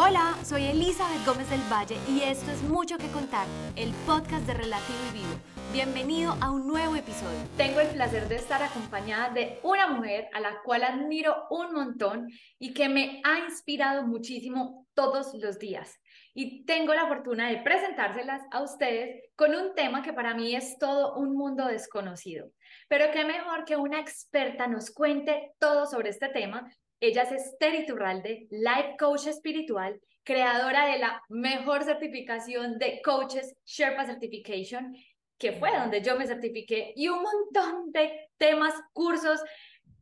Hola, soy Elizabeth Gómez del Valle y esto es Mucho que Contar, el podcast de Relativo y Vivo. Bienvenido a un nuevo episodio. Tengo el placer de estar acompañada de una mujer a la cual admiro un montón y que me ha inspirado muchísimo todos los días. Y tengo la fortuna de presentárselas a ustedes con un tema que para mí es todo un mundo desconocido. Pero qué mejor que una experta nos cuente todo sobre este tema ella es Esther Iturralde, Life Coach Espiritual, creadora de la mejor certificación de Coaches Sherpa Certification, que fue donde yo me certifiqué, y un montón de temas, cursos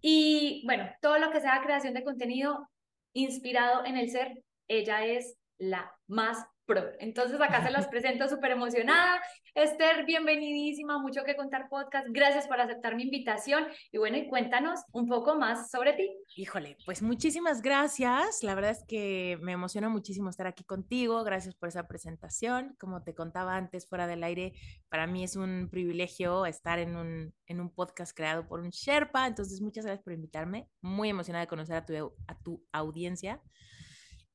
y, bueno, todo lo que sea creación de contenido inspirado en el ser. Ella es la más entonces acá se los presento súper emocionada. Esther, bienvenidísima, mucho que contar podcast. Gracias por aceptar mi invitación. Y bueno, y cuéntanos un poco más sobre ti. Híjole, pues muchísimas gracias. La verdad es que me emociona muchísimo estar aquí contigo. Gracias por esa presentación. Como te contaba antes, fuera del aire, para mí es un privilegio estar en un, en un podcast creado por un Sherpa. Entonces, muchas gracias por invitarme. Muy emocionada de conocer a tu, a tu audiencia.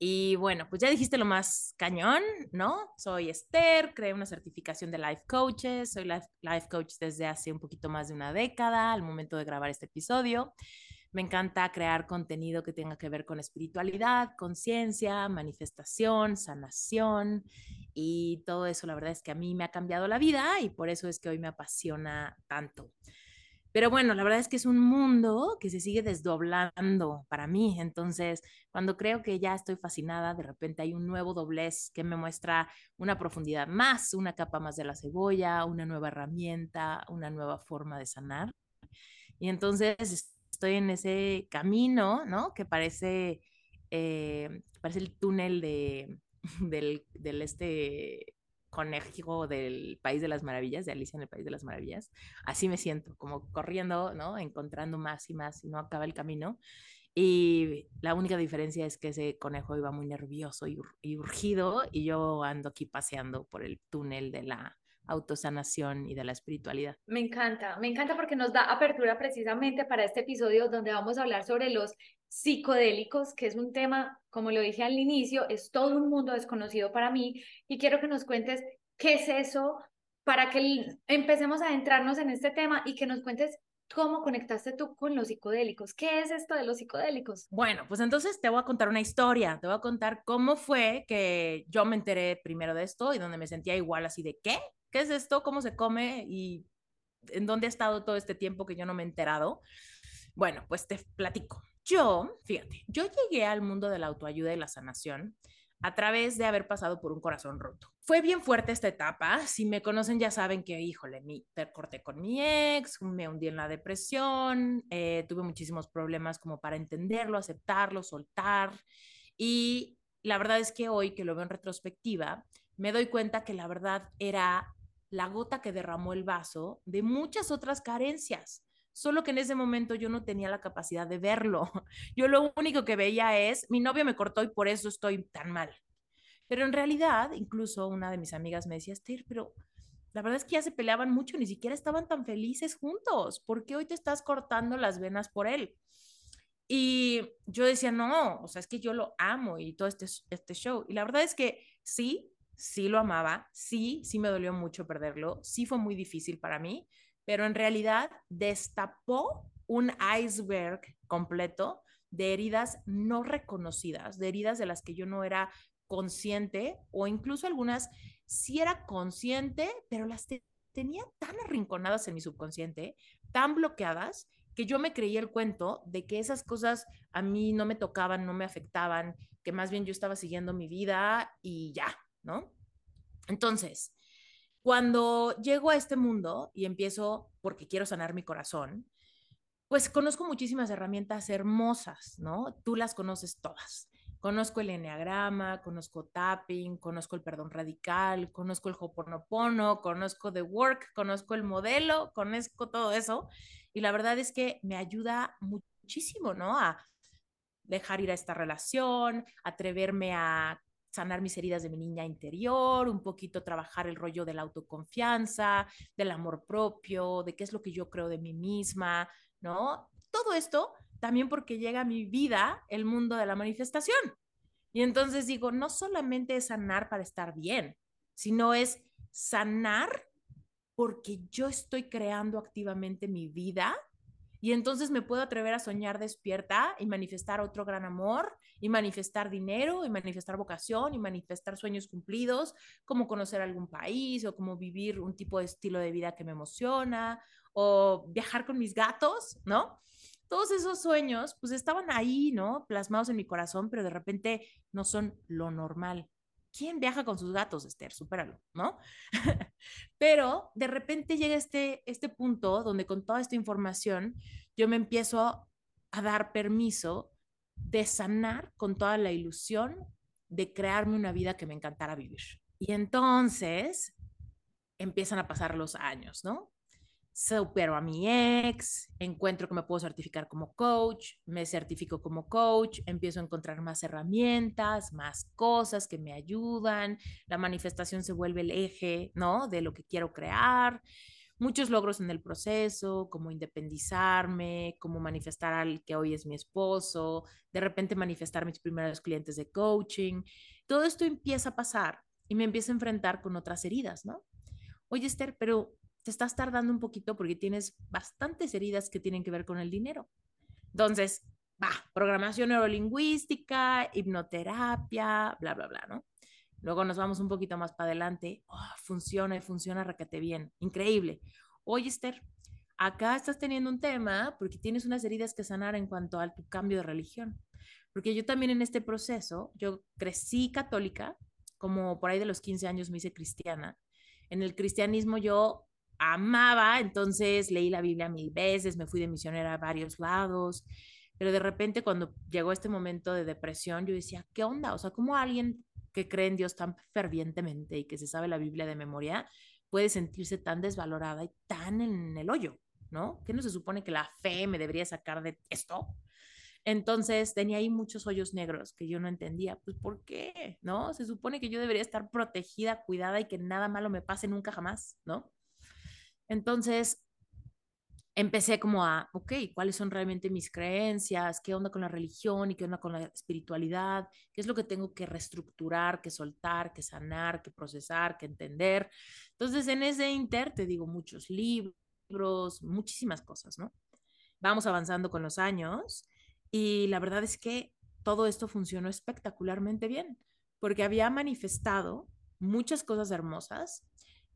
Y bueno, pues ya dijiste lo más cañón, ¿no? Soy Esther, creé una certificación de Life Coaches, soy life, life Coach desde hace un poquito más de una década, al momento de grabar este episodio. Me encanta crear contenido que tenga que ver con espiritualidad, conciencia, manifestación, sanación y todo eso. La verdad es que a mí me ha cambiado la vida y por eso es que hoy me apasiona tanto. Pero bueno, la verdad es que es un mundo que se sigue desdoblando para mí. Entonces, cuando creo que ya estoy fascinada, de repente hay un nuevo doblez que me muestra una profundidad más, una capa más de la cebolla, una nueva herramienta, una nueva forma de sanar. Y entonces estoy en ese camino, ¿no? Que parece, eh, parece el túnel de, del, del este conejo del País de las Maravillas, de Alicia en el País de las Maravillas. Así me siento, como corriendo, ¿no? Encontrando más y más y no acaba el camino. Y la única diferencia es que ese conejo iba muy nervioso y, y urgido y yo ando aquí paseando por el túnel de la autosanación y de la espiritualidad. Me encanta, me encanta porque nos da apertura precisamente para este episodio donde vamos a hablar sobre los psicodélicos, que es un tema, como lo dije al inicio, es todo un mundo desconocido para mí y quiero que nos cuentes qué es eso para que empecemos a adentrarnos en este tema y que nos cuentes ¿Cómo conectaste tú con los psicodélicos? ¿Qué es esto de los psicodélicos? Bueno, pues entonces te voy a contar una historia, te voy a contar cómo fue que yo me enteré primero de esto y donde me sentía igual así de, ¿qué? ¿Qué es esto? ¿Cómo se come? ¿Y en dónde he estado todo este tiempo que yo no me he enterado? Bueno, pues te platico. Yo, fíjate, yo llegué al mundo de la autoayuda y la sanación a través de haber pasado por un corazón roto. Fue bien fuerte esta etapa. Si me conocen ya saben que, híjole, me corté con mi ex, me hundí en la depresión, eh, tuve muchísimos problemas como para entenderlo, aceptarlo, soltar. Y la verdad es que hoy que lo veo en retrospectiva, me doy cuenta que la verdad era la gota que derramó el vaso de muchas otras carencias solo que en ese momento yo no tenía la capacidad de verlo. Yo lo único que veía es, mi novio me cortó y por eso estoy tan mal. Pero en realidad, incluso una de mis amigas me decía, Esther, pero la verdad es que ya se peleaban mucho, ni siquiera estaban tan felices juntos. ¿Por qué hoy te estás cortando las venas por él? Y yo decía, no, o sea, es que yo lo amo y todo este, este show. Y la verdad es que sí, sí lo amaba, sí, sí me dolió mucho perderlo, sí fue muy difícil para mí, pero en realidad destapó un iceberg completo de heridas no reconocidas, de heridas de las que yo no era consciente o incluso algunas sí era consciente, pero las tenía tan arrinconadas en mi subconsciente, tan bloqueadas, que yo me creía el cuento de que esas cosas a mí no me tocaban, no me afectaban, que más bien yo estaba siguiendo mi vida y ya, ¿no? Entonces, cuando llego a este mundo y empiezo porque quiero sanar mi corazón, pues conozco muchísimas herramientas hermosas, ¿no? Tú las conoces todas. Conozco el enneagrama, conozco tapping, conozco el perdón radical, conozco el hoponopono, conozco the work, conozco el modelo, conozco todo eso. Y la verdad es que me ayuda muchísimo, ¿no? A dejar ir a esta relación, atreverme a sanar mis heridas de mi niña interior, un poquito trabajar el rollo de la autoconfianza, del amor propio, de qué es lo que yo creo de mí misma, ¿no? Todo esto también porque llega a mi vida el mundo de la manifestación. Y entonces digo, no solamente es sanar para estar bien, sino es sanar porque yo estoy creando activamente mi vida y entonces me puedo atrever a soñar despierta y manifestar otro gran amor y manifestar dinero y manifestar vocación y manifestar sueños cumplidos, como conocer algún país o como vivir un tipo de estilo de vida que me emociona o viajar con mis gatos, ¿no? Todos esos sueños pues estaban ahí, ¿no? Plasmados en mi corazón, pero de repente no son lo normal. ¿Quién viaja con sus gatos, Esther? Supéralo, ¿no? Pero de repente llega este, este punto donde con toda esta información yo me empiezo a dar permiso de sanar con toda la ilusión de crearme una vida que me encantara vivir. Y entonces empiezan a pasar los años, ¿no? Supero a mi ex, encuentro que me puedo certificar como coach, me certifico como coach, empiezo a encontrar más herramientas, más cosas que me ayudan, la manifestación se vuelve el eje, ¿no? De lo que quiero crear, muchos logros en el proceso, como independizarme, como manifestar al que hoy es mi esposo, de repente manifestar mis primeros clientes de coaching, todo esto empieza a pasar y me empiezo a enfrentar con otras heridas, ¿no? Oye, Esther, pero te estás tardando un poquito porque tienes bastantes heridas que tienen que ver con el dinero. Entonces, va, programación neurolingüística, hipnoterapia, bla, bla, bla, ¿no? Luego nos vamos un poquito más para adelante. Oh, funciona funciona requete bien. Increíble. Oye, Esther, acá estás teniendo un tema porque tienes unas heridas que sanar en cuanto a tu cambio de religión. Porque yo también en este proceso, yo crecí católica, como por ahí de los 15 años me hice cristiana. En el cristianismo yo amaba, entonces leí la Biblia mil veces, me fui de misionera a varios lados, pero de repente cuando llegó este momento de depresión, yo decía, ¿qué onda? O sea, ¿cómo alguien que cree en Dios tan fervientemente y que se sabe la Biblia de memoria puede sentirse tan desvalorada y tan en el hoyo, ¿no? ¿Qué no se supone que la fe me debería sacar de esto? Entonces tenía ahí muchos hoyos negros que yo no entendía, pues ¿por qué? ¿No? Se supone que yo debería estar protegida, cuidada y que nada malo me pase nunca jamás, ¿no? Entonces, empecé como a, ok, ¿cuáles son realmente mis creencias? ¿Qué onda con la religión y qué onda con la espiritualidad? ¿Qué es lo que tengo que reestructurar, que soltar, que sanar, que procesar, que entender? Entonces, en ese inter, te digo, muchos libros, muchísimas cosas, ¿no? Vamos avanzando con los años y la verdad es que todo esto funcionó espectacularmente bien, porque había manifestado muchas cosas hermosas.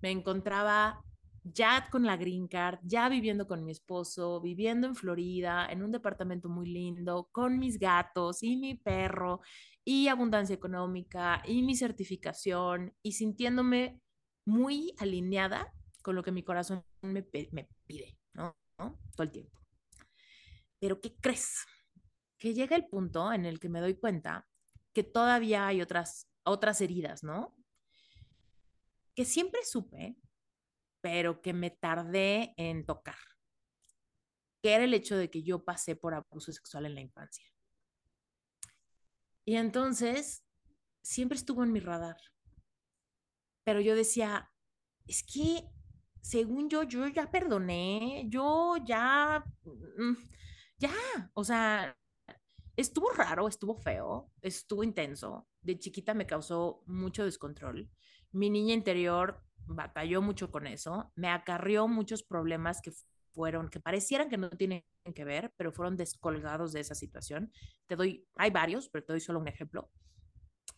Me encontraba ya con la green card, ya viviendo con mi esposo, viviendo en Florida, en un departamento muy lindo, con mis gatos y mi perro, y abundancia económica, y mi certificación, y sintiéndome muy alineada con lo que mi corazón me, me pide, ¿no? ¿no? Todo el tiempo. Pero ¿qué crees? Que llega el punto en el que me doy cuenta que todavía hay otras, otras heridas, ¿no? Que siempre supe pero que me tardé en tocar, que era el hecho de que yo pasé por abuso sexual en la infancia. Y entonces, siempre estuvo en mi radar. Pero yo decía, es que, según yo, yo ya perdoné, yo ya, mm, ya, o sea, estuvo raro, estuvo feo, estuvo intenso. De chiquita me causó mucho descontrol. Mi niña interior batalló mucho con eso, me acarrió muchos problemas que fueron, que parecieran que no tienen que ver, pero fueron descolgados de esa situación. Te doy, hay varios, pero te doy solo un ejemplo.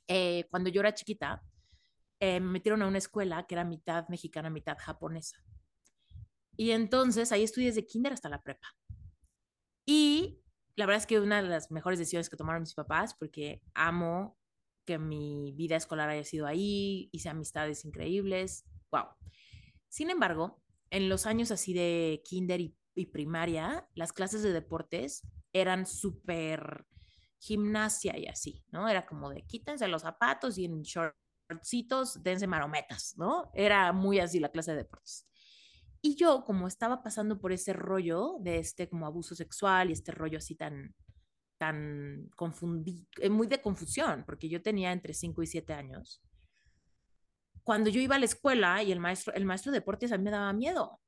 Eh, cuando yo era chiquita, eh, me metieron a una escuela que era mitad mexicana, mitad japonesa. Y entonces ahí estudié desde kinder hasta la prepa. Y la verdad es que una de las mejores decisiones que tomaron mis papás, porque amo que mi vida escolar haya sido ahí, hice amistades increíbles, wow. Sin embargo, en los años así de kinder y, primaria, las clases de deportes eran súper gimnasia y así, ¿no? Era como de quítense los zapatos y en shortcitos dense marometas, ¿no? Era muy así la clase de deportes. Y yo, como estaba pasando por ese rollo de este como abuso sexual y este rollo así tan, tan confundido, eh, muy de confusión, porque yo tenía entre 5 y 7 años, cuando yo iba a la escuela y el maestro, el maestro de deportes a mí me daba miedo.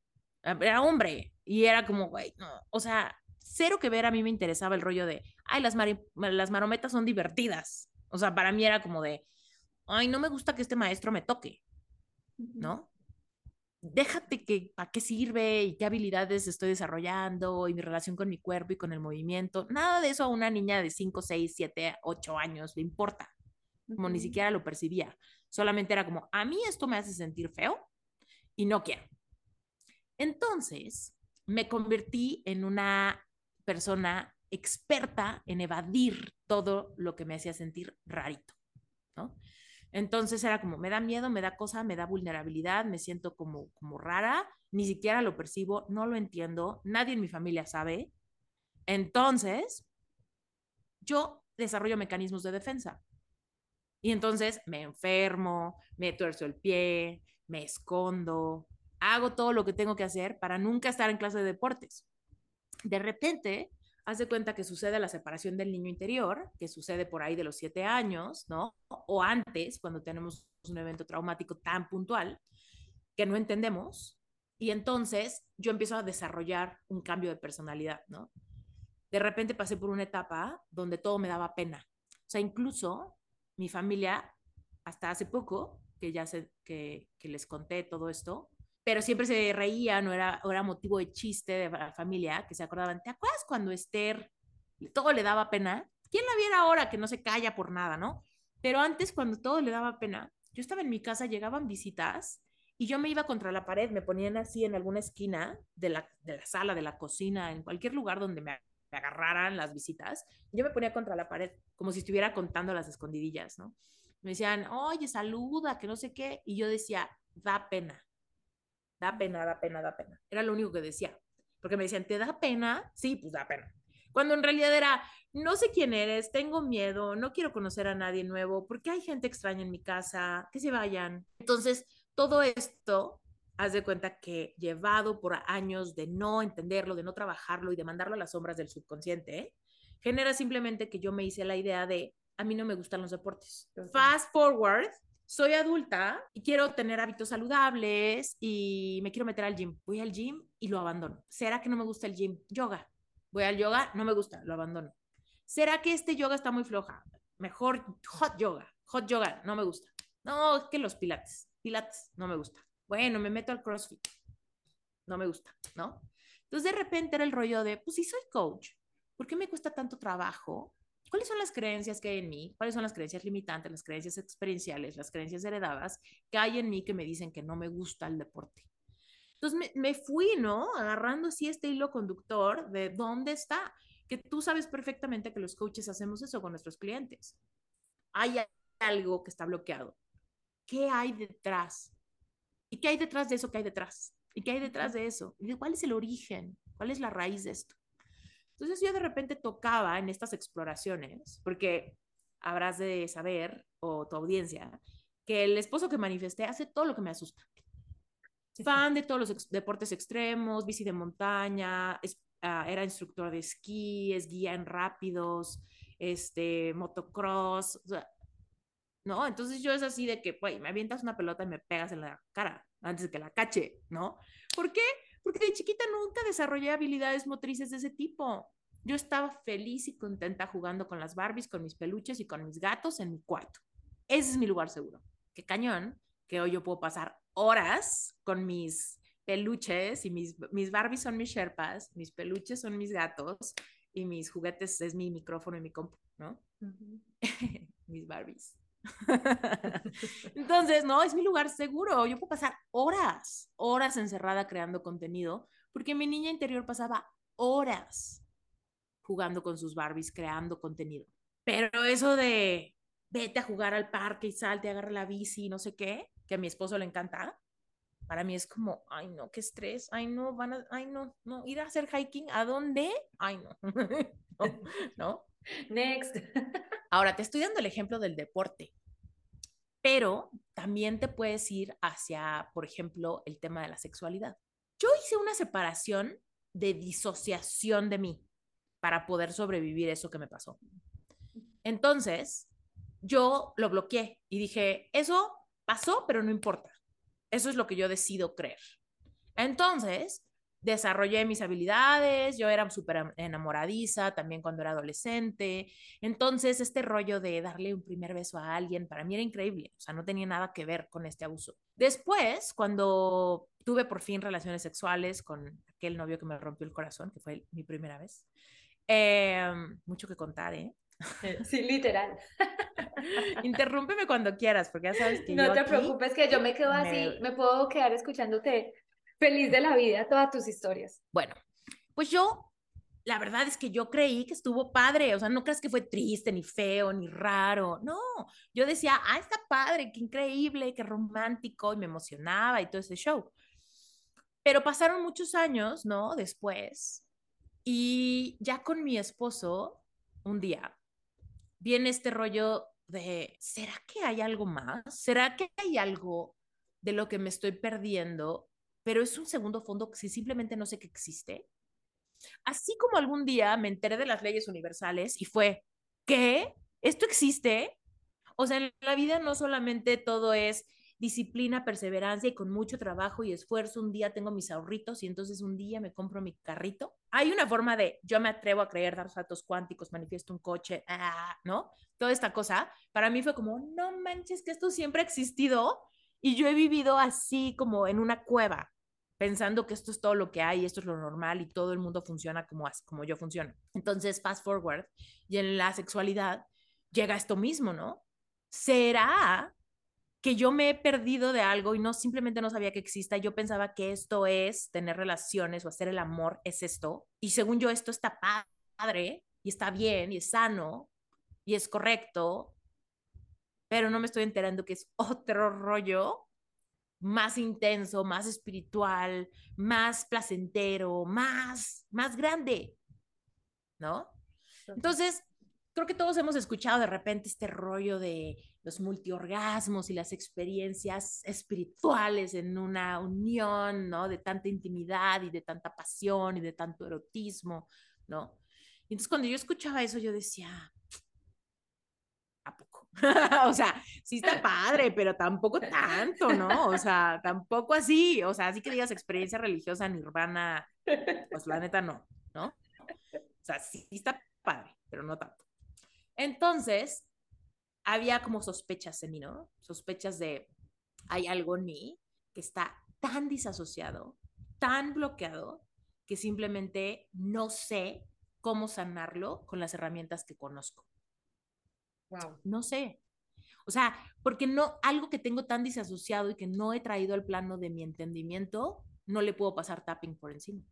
Era hombre y era como, güey, no. O sea, cero que ver, a mí me interesaba el rollo de, ay, las, las marometas son divertidas. O sea, para mí era como de, ay, no me gusta que este maestro me toque, ¿no? Déjate que para qué sirve y qué habilidades estoy desarrollando y mi relación con mi cuerpo y con el movimiento. Nada de eso a una niña de 5, 6, 7, 8 años le importa. Como ni siquiera lo percibía. Solamente era como, a mí esto me hace sentir feo y no quiero. Entonces, me convertí en una persona experta en evadir todo lo que me hacía sentir rarito, ¿no? Entonces era como, me da miedo, me da cosa, me da vulnerabilidad, me siento como, como rara, ni siquiera lo percibo, no lo entiendo, nadie en mi familia sabe. Entonces, yo desarrollo mecanismos de defensa. Y entonces me enfermo, me tuerzo el pie, me escondo, hago todo lo que tengo que hacer para nunca estar en clase de deportes. De repente, haz de cuenta que sucede la separación del niño interior, que sucede por ahí de los siete años, ¿no? O antes, cuando tenemos un evento traumático tan puntual que no entendemos. Y entonces yo empiezo a desarrollar un cambio de personalidad, ¿no? De repente pasé por una etapa donde todo me daba pena. O sea, incluso mi familia, hasta hace poco, que ya sé que, que les conté todo esto, pero siempre se reían o era, era motivo de chiste de la familia, que se acordaban, ¿te acuerdas cuando Esther todo le daba pena? ¿Quién la viera ahora que no se calla por nada, no? Pero antes, cuando todo le daba pena, yo estaba en mi casa, llegaban visitas y yo me iba contra la pared, me ponían así en alguna esquina de la, de la sala, de la cocina, en cualquier lugar donde me, me agarraran las visitas, yo me ponía contra la pared, como si estuviera contando las escondidillas, ¿no? Me decían, oye, saluda, que no sé qué, y yo decía, da pena, da pena, da pena, da pena. Era lo único que decía. Porque me decían, ¿te da pena? Sí, pues da pena. Cuando en realidad era, no sé quién eres, tengo miedo, no quiero conocer a nadie nuevo, porque hay gente extraña en mi casa, que se vayan. Entonces, todo esto, haz de cuenta que llevado por años de no entenderlo, de no trabajarlo y de mandarlo a las sombras del subconsciente, genera simplemente que yo me hice la idea de, a mí no me gustan los deportes. Fast forward, soy adulta y quiero tener hábitos saludables y me quiero meter al gym. Voy al gym y lo abandono. ¿Será que no me gusta el gym? Yoga. Voy al yoga, no me gusta, lo abandono. ¿Será que este yoga está muy floja? Mejor hot yoga. Hot yoga, no me gusta. No, es que los pilates. Pilates, no me gusta. Bueno, me meto al CrossFit. No me gusta, ¿no? Entonces de repente era el rollo de, pues si soy coach, ¿por qué me cuesta tanto trabajo ¿Cuáles son las creencias que hay en mí? ¿Cuáles son las creencias limitantes, las creencias experienciales, las creencias heredadas que hay en mí que me dicen que no me gusta el deporte? Entonces me, fui, ¿no? Agarrando así este hilo conductor de dónde está, que tú sabes perfectamente que los coaches hacemos eso con nuestros clientes. Hay algo que está bloqueado. ¿Qué hay detrás? ¿Y qué hay detrás de eso que hay detrás? ¿Y qué hay detrás de eso? ¿Y cuál es el origen? ¿Cuál es la raíz de esto? Entonces yo de repente tocaba en estas exploraciones, porque habrás de saber, o tu audiencia, que el esposo que manifesté hace todo lo que me asusta. Fan de todos los deportes extremos, bici de montaña, ah, era instructor de esquí, es guía en rápidos, este, motocross, ¿no? Entonces yo es así de que, pues, me avientas una pelota y me pegas en la cara antes de que la cache, ¿no? ¿Por qué? porque de chiquita nunca desarrollé habilidades motrices de ese tipo. Yo estaba feliz y contenta jugando con las Barbies, con mis peluches y con mis gatos en mi cuarto. Ese es mi lugar seguro. Qué cañón que hoy yo puedo pasar horas con mis peluches y mis, mis Barbies son mis Sherpas, mis peluches son mis gatos y mis juguetes es mi micrófono y mi compu, ¿no? mis Barbies. Entonces, no, es mi lugar seguro. Yo puedo pasar horas, horas encerrada creando contenido, porque mi niña interior pasaba horas jugando con sus Barbies, creando contenido. Pero eso de vete a jugar al parque y salte, agarra la bici, no sé qué, que a mi esposo le encanta, para mí es como, ay no, qué estrés, ay no, van a, ay no, no, ir a hacer hiking, ¿a dónde? Ay no, no, no. Next. Ahora, te estoy dando el ejemplo del deporte, pero también te puedes ir hacia, por ejemplo, el tema de la sexualidad. Yo hice una separación de disociación de mí para poder sobrevivir eso que me pasó. Entonces, yo lo bloqueé y dije, eso pasó, pero no importa. Eso es lo que yo decido creer. Entonces, desarrollé mis habilidades, yo era súper enamoradiza también cuando era adolescente, entonces este rollo de darle un primer beso a alguien para mí era increíble, o sea, no tenía nada que ver con este abuso. Después, cuando tuve por fin relaciones sexuales con aquel novio que me rompió el corazón, que fue mi primera vez, eh, mucho que contar, ¿eh? Sí, literal. Interrúmpeme cuando quieras, porque ya sabes que... No te preocupes, que yo me quedo así, me puedo quedar escuchándote feliz de la vida todas tus historias. Bueno, pues yo, la verdad es que yo creí que estuvo padre, o sea, no creas que fue triste, ni feo, ni raro, no, yo decía, ah, está padre, qué increíble, qué romántico, y me emocionaba y todo ese show. Pero pasaron muchos años, ¿no? Después, y ya con mi esposo, un día, viene este rollo de, ¿será que hay algo más? ¿Será que hay algo de lo que me estoy perdiendo pero es un segundo fondo que simplemente no sé que existe. Así como algún día me enteré de las leyes universales y fue, ¿qué? ¿Esto existe? O sea, en la vida no solamente todo es disciplina, perseverancia y con mucho trabajo y esfuerzo. Un día tengo mis ahorritos y entonces un día me compro mi carrito. Hay una forma de yo me atrevo a creer, dar saltos cuánticos, manifiesto un coche, ah, ¿no? Toda esta cosa. Para mí fue como, no manches, que esto siempre ha existido y yo he vivido así como en una cueva pensando que esto es todo lo que hay, esto es lo normal y todo el mundo funciona como, como yo funciono. Entonces, fast forward, y en la sexualidad llega esto mismo, ¿no? ¿Será que yo me he perdido de algo y no simplemente no sabía que exista? Yo pensaba que esto es tener relaciones o hacer el amor, es esto. Y según yo, esto está padre y está bien y es sano y es correcto, pero no me estoy enterando que es otro rollo más intenso, más espiritual, más placentero, más, más grande, ¿no? Entonces, creo que todos hemos escuchado de repente este rollo de los multiorgasmos y las experiencias espirituales en una unión, ¿no? De tanta intimidad y de tanta pasión y de tanto erotismo, ¿no? Y entonces cuando yo escuchaba eso, yo decía, o sea, sí está padre, pero tampoco tanto, ¿no? O sea, tampoco así. O sea, así que digas experiencia religiosa nirvana, pues la neta no, ¿no? O sea, sí está padre, pero no tanto. Entonces, había como sospechas en mí, ¿no? Sospechas de, hay algo en mí que está tan disasociado, tan bloqueado, que simplemente no sé cómo sanarlo con las herramientas que conozco. Wow. No sé. O sea, porque no, algo que tengo tan disasociado y que no he traído al plano de mi entendimiento, no le puedo pasar tapping por encima.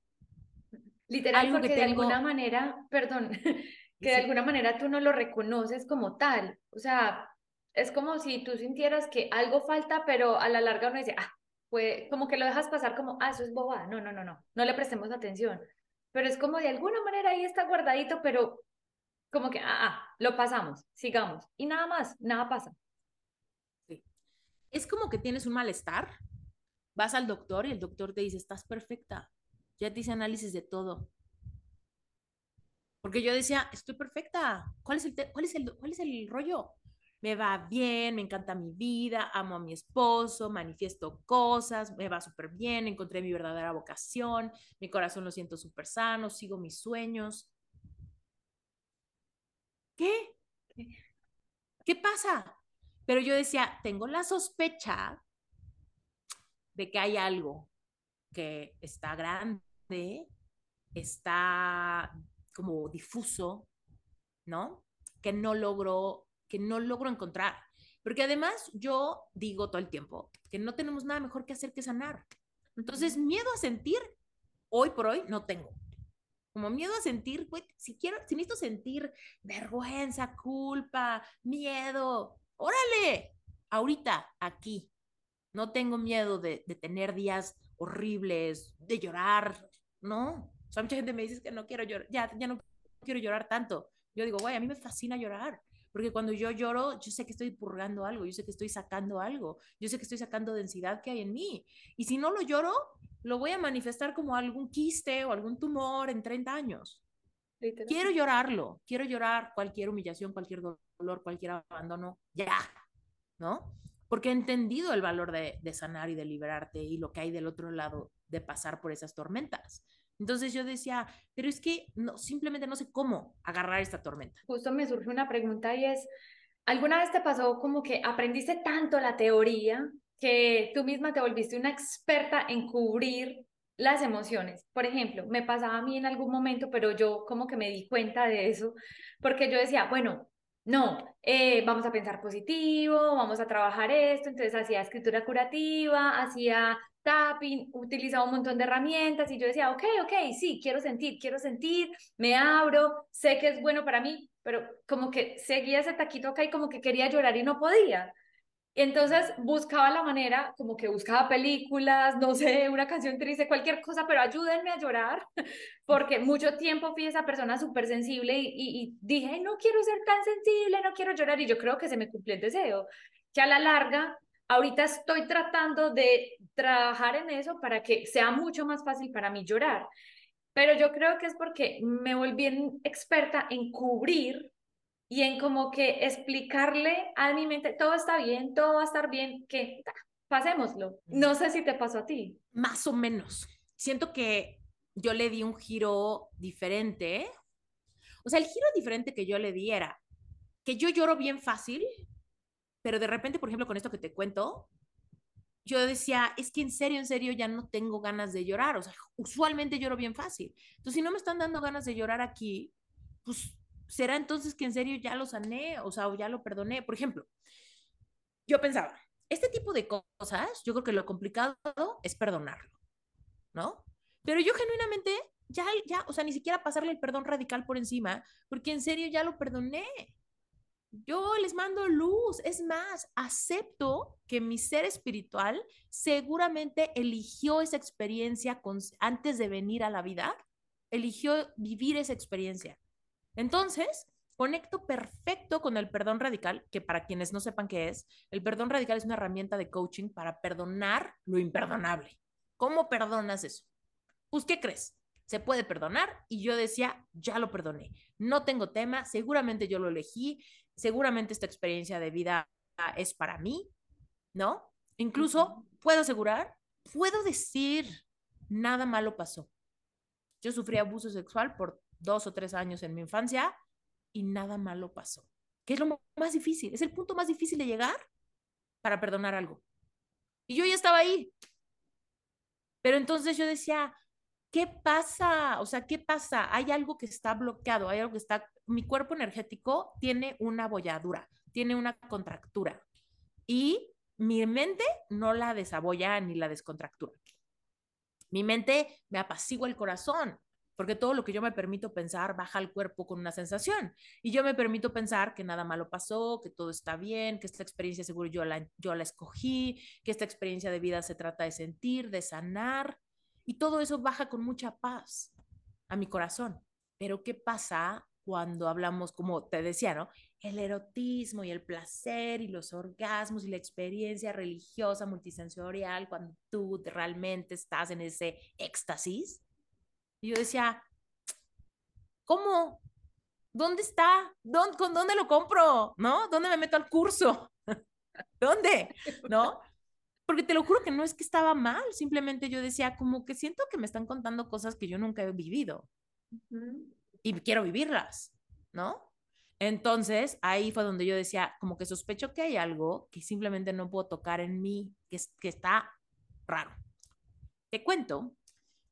Literal, porque de alguna manera, perdón, que de alguna manera tú no lo reconoces como tal. O sea, es como si tú sintieras que algo falta, pero a la larga uno dice, ah, pues como que lo dejas pasar como, ah, eso es bobada. No, no, no, no, no le prestemos atención. Pero es como de alguna manera ahí está guardadito, pero como que, ah, ah, lo pasamos, sigamos. Y nada más, nada pasa. Sí. Es como que tienes un malestar, vas al doctor y el doctor te dice, estás perfecta, ya te hice análisis de todo. Porque yo decía, estoy perfecta, ¿cuál es el, cuál es el, cuál es el rollo? Me va bien, me encanta mi vida, amo a mi esposo, manifiesto cosas, me va súper bien, encontré mi verdadera vocación, mi corazón lo siento súper sano, sigo mis sueños. ¿Qué? ¿Qué pasa? Pero yo decía, tengo la sospecha de que hay algo que está grande, está como difuso, ¿no? Que no logro, que no logro encontrar. Porque además yo digo todo el tiempo que no tenemos nada mejor que hacer que sanar. Entonces, miedo a sentir, hoy por hoy no tengo como miedo a sentir, si quiero, si necesito sentir vergüenza, culpa, miedo, órale, ahorita, aquí. No tengo miedo de, de tener días horribles, de llorar, ¿no? O sea, mucha gente me dice que no quiero llorar, ya, ya no quiero llorar tanto. Yo digo, güey, a mí me fascina llorar, porque cuando yo lloro, yo sé que estoy purgando algo, yo sé que estoy sacando algo, yo sé que estoy sacando densidad que hay en mí. Y si no lo lloro, lo voy a manifestar como algún quiste o algún tumor en 30 años. Quiero llorarlo, quiero llorar cualquier humillación, cualquier dolor, cualquier abandono, ya, ¿no? porque he entendido el valor de, de sanar y de liberarte y lo que hay del otro lado de pasar por esas tormentas. Entonces yo decía, pero es que no, simplemente no sé cómo agarrar esta tormenta. Justo me surge una pregunta y es, ¿alguna vez te pasó como que aprendiste tanto la teoría que tú misma te volviste una experta en cubrir las emociones? Por ejemplo, me pasaba a mí en algún momento, pero yo como que me di cuenta de eso, porque yo decía, bueno, no, eh, vamos a pensar positivo, vamos a trabajar esto, entonces hacía escritura curativa, hacía tapping, utilizaba un montón de herramientas y yo decía, ok, ok, sí, quiero sentir, quiero sentir, me abro, sé que es bueno para mí, pero como que seguía ese taquito acá y como que quería llorar y no podía. Entonces buscaba la manera, como que buscaba películas, no sé, una canción triste, cualquier cosa, pero ayúdenme a llorar, porque mucho tiempo fui esa persona súper sensible y, y, dije, no quiero ser tan sensible, no quiero llorar, y yo creo que se me cumplió el deseo, que a la larga, ahorita estoy tratando de trabajar en eso para que sea mucho más fácil para mí llorar. Pero yo creo que es porque me volví experta en cubrir y en como que explicarle a mi mente, todo está bien, todo va a estar bien, que pasémoslo. No sé si te pasó a ti. Más o menos. Siento que yo le di un giro diferente. O sea, el giro diferente que yo le di era que yo lloro bien fácil, pero de repente, por ejemplo, con esto que te cuento, yo decía, es que en serio, en serio, ya no tengo ganas de llorar. O sea, usualmente lloro bien fácil. Entonces, si no me están dando ganas de llorar aquí, pues ¿será entonces que en serio ya lo sané? O sea, o ya lo perdoné. Por ejemplo, yo pensaba, este tipo de cosas, yo creo que lo complicado es perdonarlo, ¿no? Pero yo genuinamente ya, ya, o sea, ni siquiera pasarle el perdón radical por encima, porque en serio ya lo perdoné. Yo les mando luz. Es más, acepto que mi ser espiritual seguramente eligió esa experiencia antes de venir a la vida, eligió vivir esa experiencia. Entonces, conecto perfecto con el perdón radical, que para quienes no sepan qué es, el perdón radical es una herramienta de coaching para perdonar lo imperdonable. ¿Cómo perdonas eso? Pues, ¿qué crees? Se puede perdonar y yo decía, ya lo perdoné. No tengo tema, seguramente yo lo elegí, seguramente esta experiencia de vida es para mí, ¿no? Incluso puedo asegurar, puedo decir, nada malo pasó. Yo sufrí abuso sexual por dos o tres años en mi infancia y nada malo pasó. ¿Qué es lo más difícil? Es el punto más difícil de llegar para perdonar algo. Y yo ya estaba ahí. Pero entonces yo decía, ¿qué pasa? O sea, ¿qué pasa? Hay algo que está bloqueado, hay algo que está... Mi cuerpo energético tiene una bolladura, tiene una contractura. Y mi mente no la desabolla ni la descontractura. Mi mente me apacigua el corazón, porque todo lo que yo me permito pensar baja al cuerpo con una sensación. Y yo me permito pensar que nada malo pasó, que todo está bien, que esta experiencia seguro yo la, yo la escogí, que esta experiencia de vida se trata de sentir, de sanar. Y todo eso baja con mucha paz a mi corazón. Pero ¿qué pasa cuando hablamos, como te decía, ¿no? El erotismo y el placer y los orgasmos y la experiencia religiosa multisensorial, cuando tú realmente estás en ese éxtasis, y yo decía, ¿cómo? ¿Dónde está? ¿Dónde, ¿Con dónde lo compro? ¿No? ¿Dónde me meto al curso? ¿Dónde? ¿No? Porque te lo juro que no es que estaba mal, simplemente yo decía, como que siento que me están contando cosas que yo nunca he vivido y quiero vivirlas, ¿no? Entonces, ahí fue donde yo decía, como que sospecho que hay algo que simplemente no puedo tocar en mí, que, que está raro. Te cuento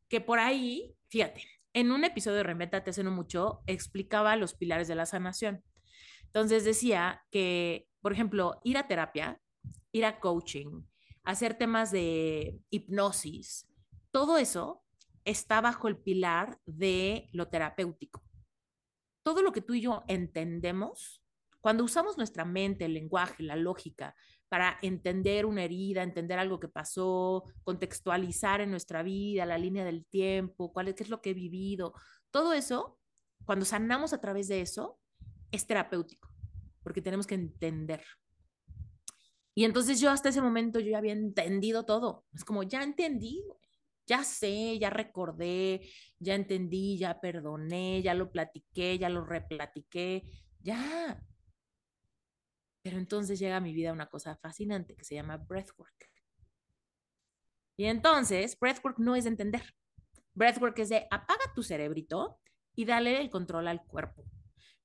que por ahí, fíjate, en un episodio de Reinventate hace no mucho, explicaba los pilares de la sanación. Entonces decía que, por ejemplo, ir a terapia, ir a coaching, hacer temas de hipnosis, todo eso está bajo el pilar de lo terapéutico. Todo lo que tú y yo entendemos, cuando usamos nuestra mente, el lenguaje, la lógica, para entender una herida, entender algo que pasó, contextualizar en nuestra vida, la línea del tiempo, cuál es, qué es lo que he vivido. Todo eso, cuando sanamos a través de eso, es terapéutico, porque tenemos que entender. Y entonces yo hasta ese momento yo ya había entendido todo. Es como, ya entendí, ya sé, ya recordé, ya entendí, ya perdoné, ya lo platiqué, ya lo replatiqué, ya. Pero entonces llega a mi vida una cosa fascinante que se llama breathwork. Y entonces, breathwork no es de entender. Breathwork es de apaga tu cerebrito y dale el control al cuerpo.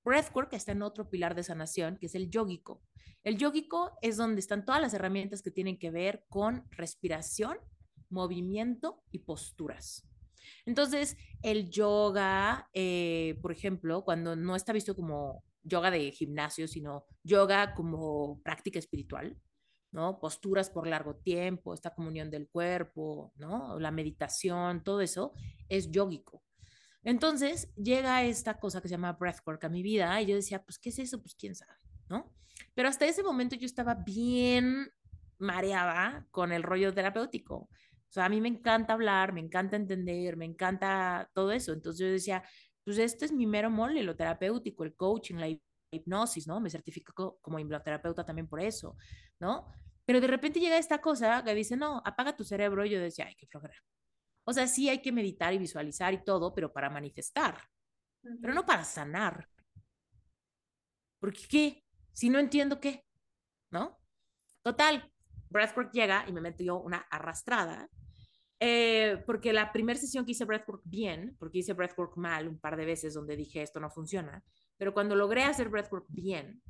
Breathwork está en otro pilar de sanación, que es el yógico. El yógico es donde están todas las herramientas que tienen que ver con respiración, movimiento y posturas. Entonces, el yoga, eh, por ejemplo, cuando no está visto como yoga de gimnasio, sino yoga como práctica espiritual, ¿no? Posturas por largo tiempo, esta comunión del cuerpo, ¿no? La meditación, todo eso es yógico. Entonces llega esta cosa que se llama breathwork a mi vida y yo decía, pues, ¿qué es eso? Pues, quién sabe, ¿no? Pero hasta ese momento yo estaba bien mareada con el rollo terapéutico. O sea, a mí me encanta hablar, me encanta entender, me encanta todo eso. Entonces yo decía, pues este es mi mero mole, lo terapéutico, el coaching, la hipnosis, ¿no? Me certifico como hipnoterapeuta también por eso, ¿no? Pero de repente llega esta cosa que dice, no, apaga tu cerebro. Y yo decía, ay, qué flojera. O sea, sí hay que meditar y visualizar y todo, pero para manifestar, pero no para sanar. Porque qué? Si no entiendo qué, ¿no? Total, Breathwork llega y me metió una arrastrada. Eh, porque la primera sesión que hice Breathwork bien, porque hice Breathwork mal un par de veces donde dije esto no funciona, pero cuando logré hacer Breathwork bien,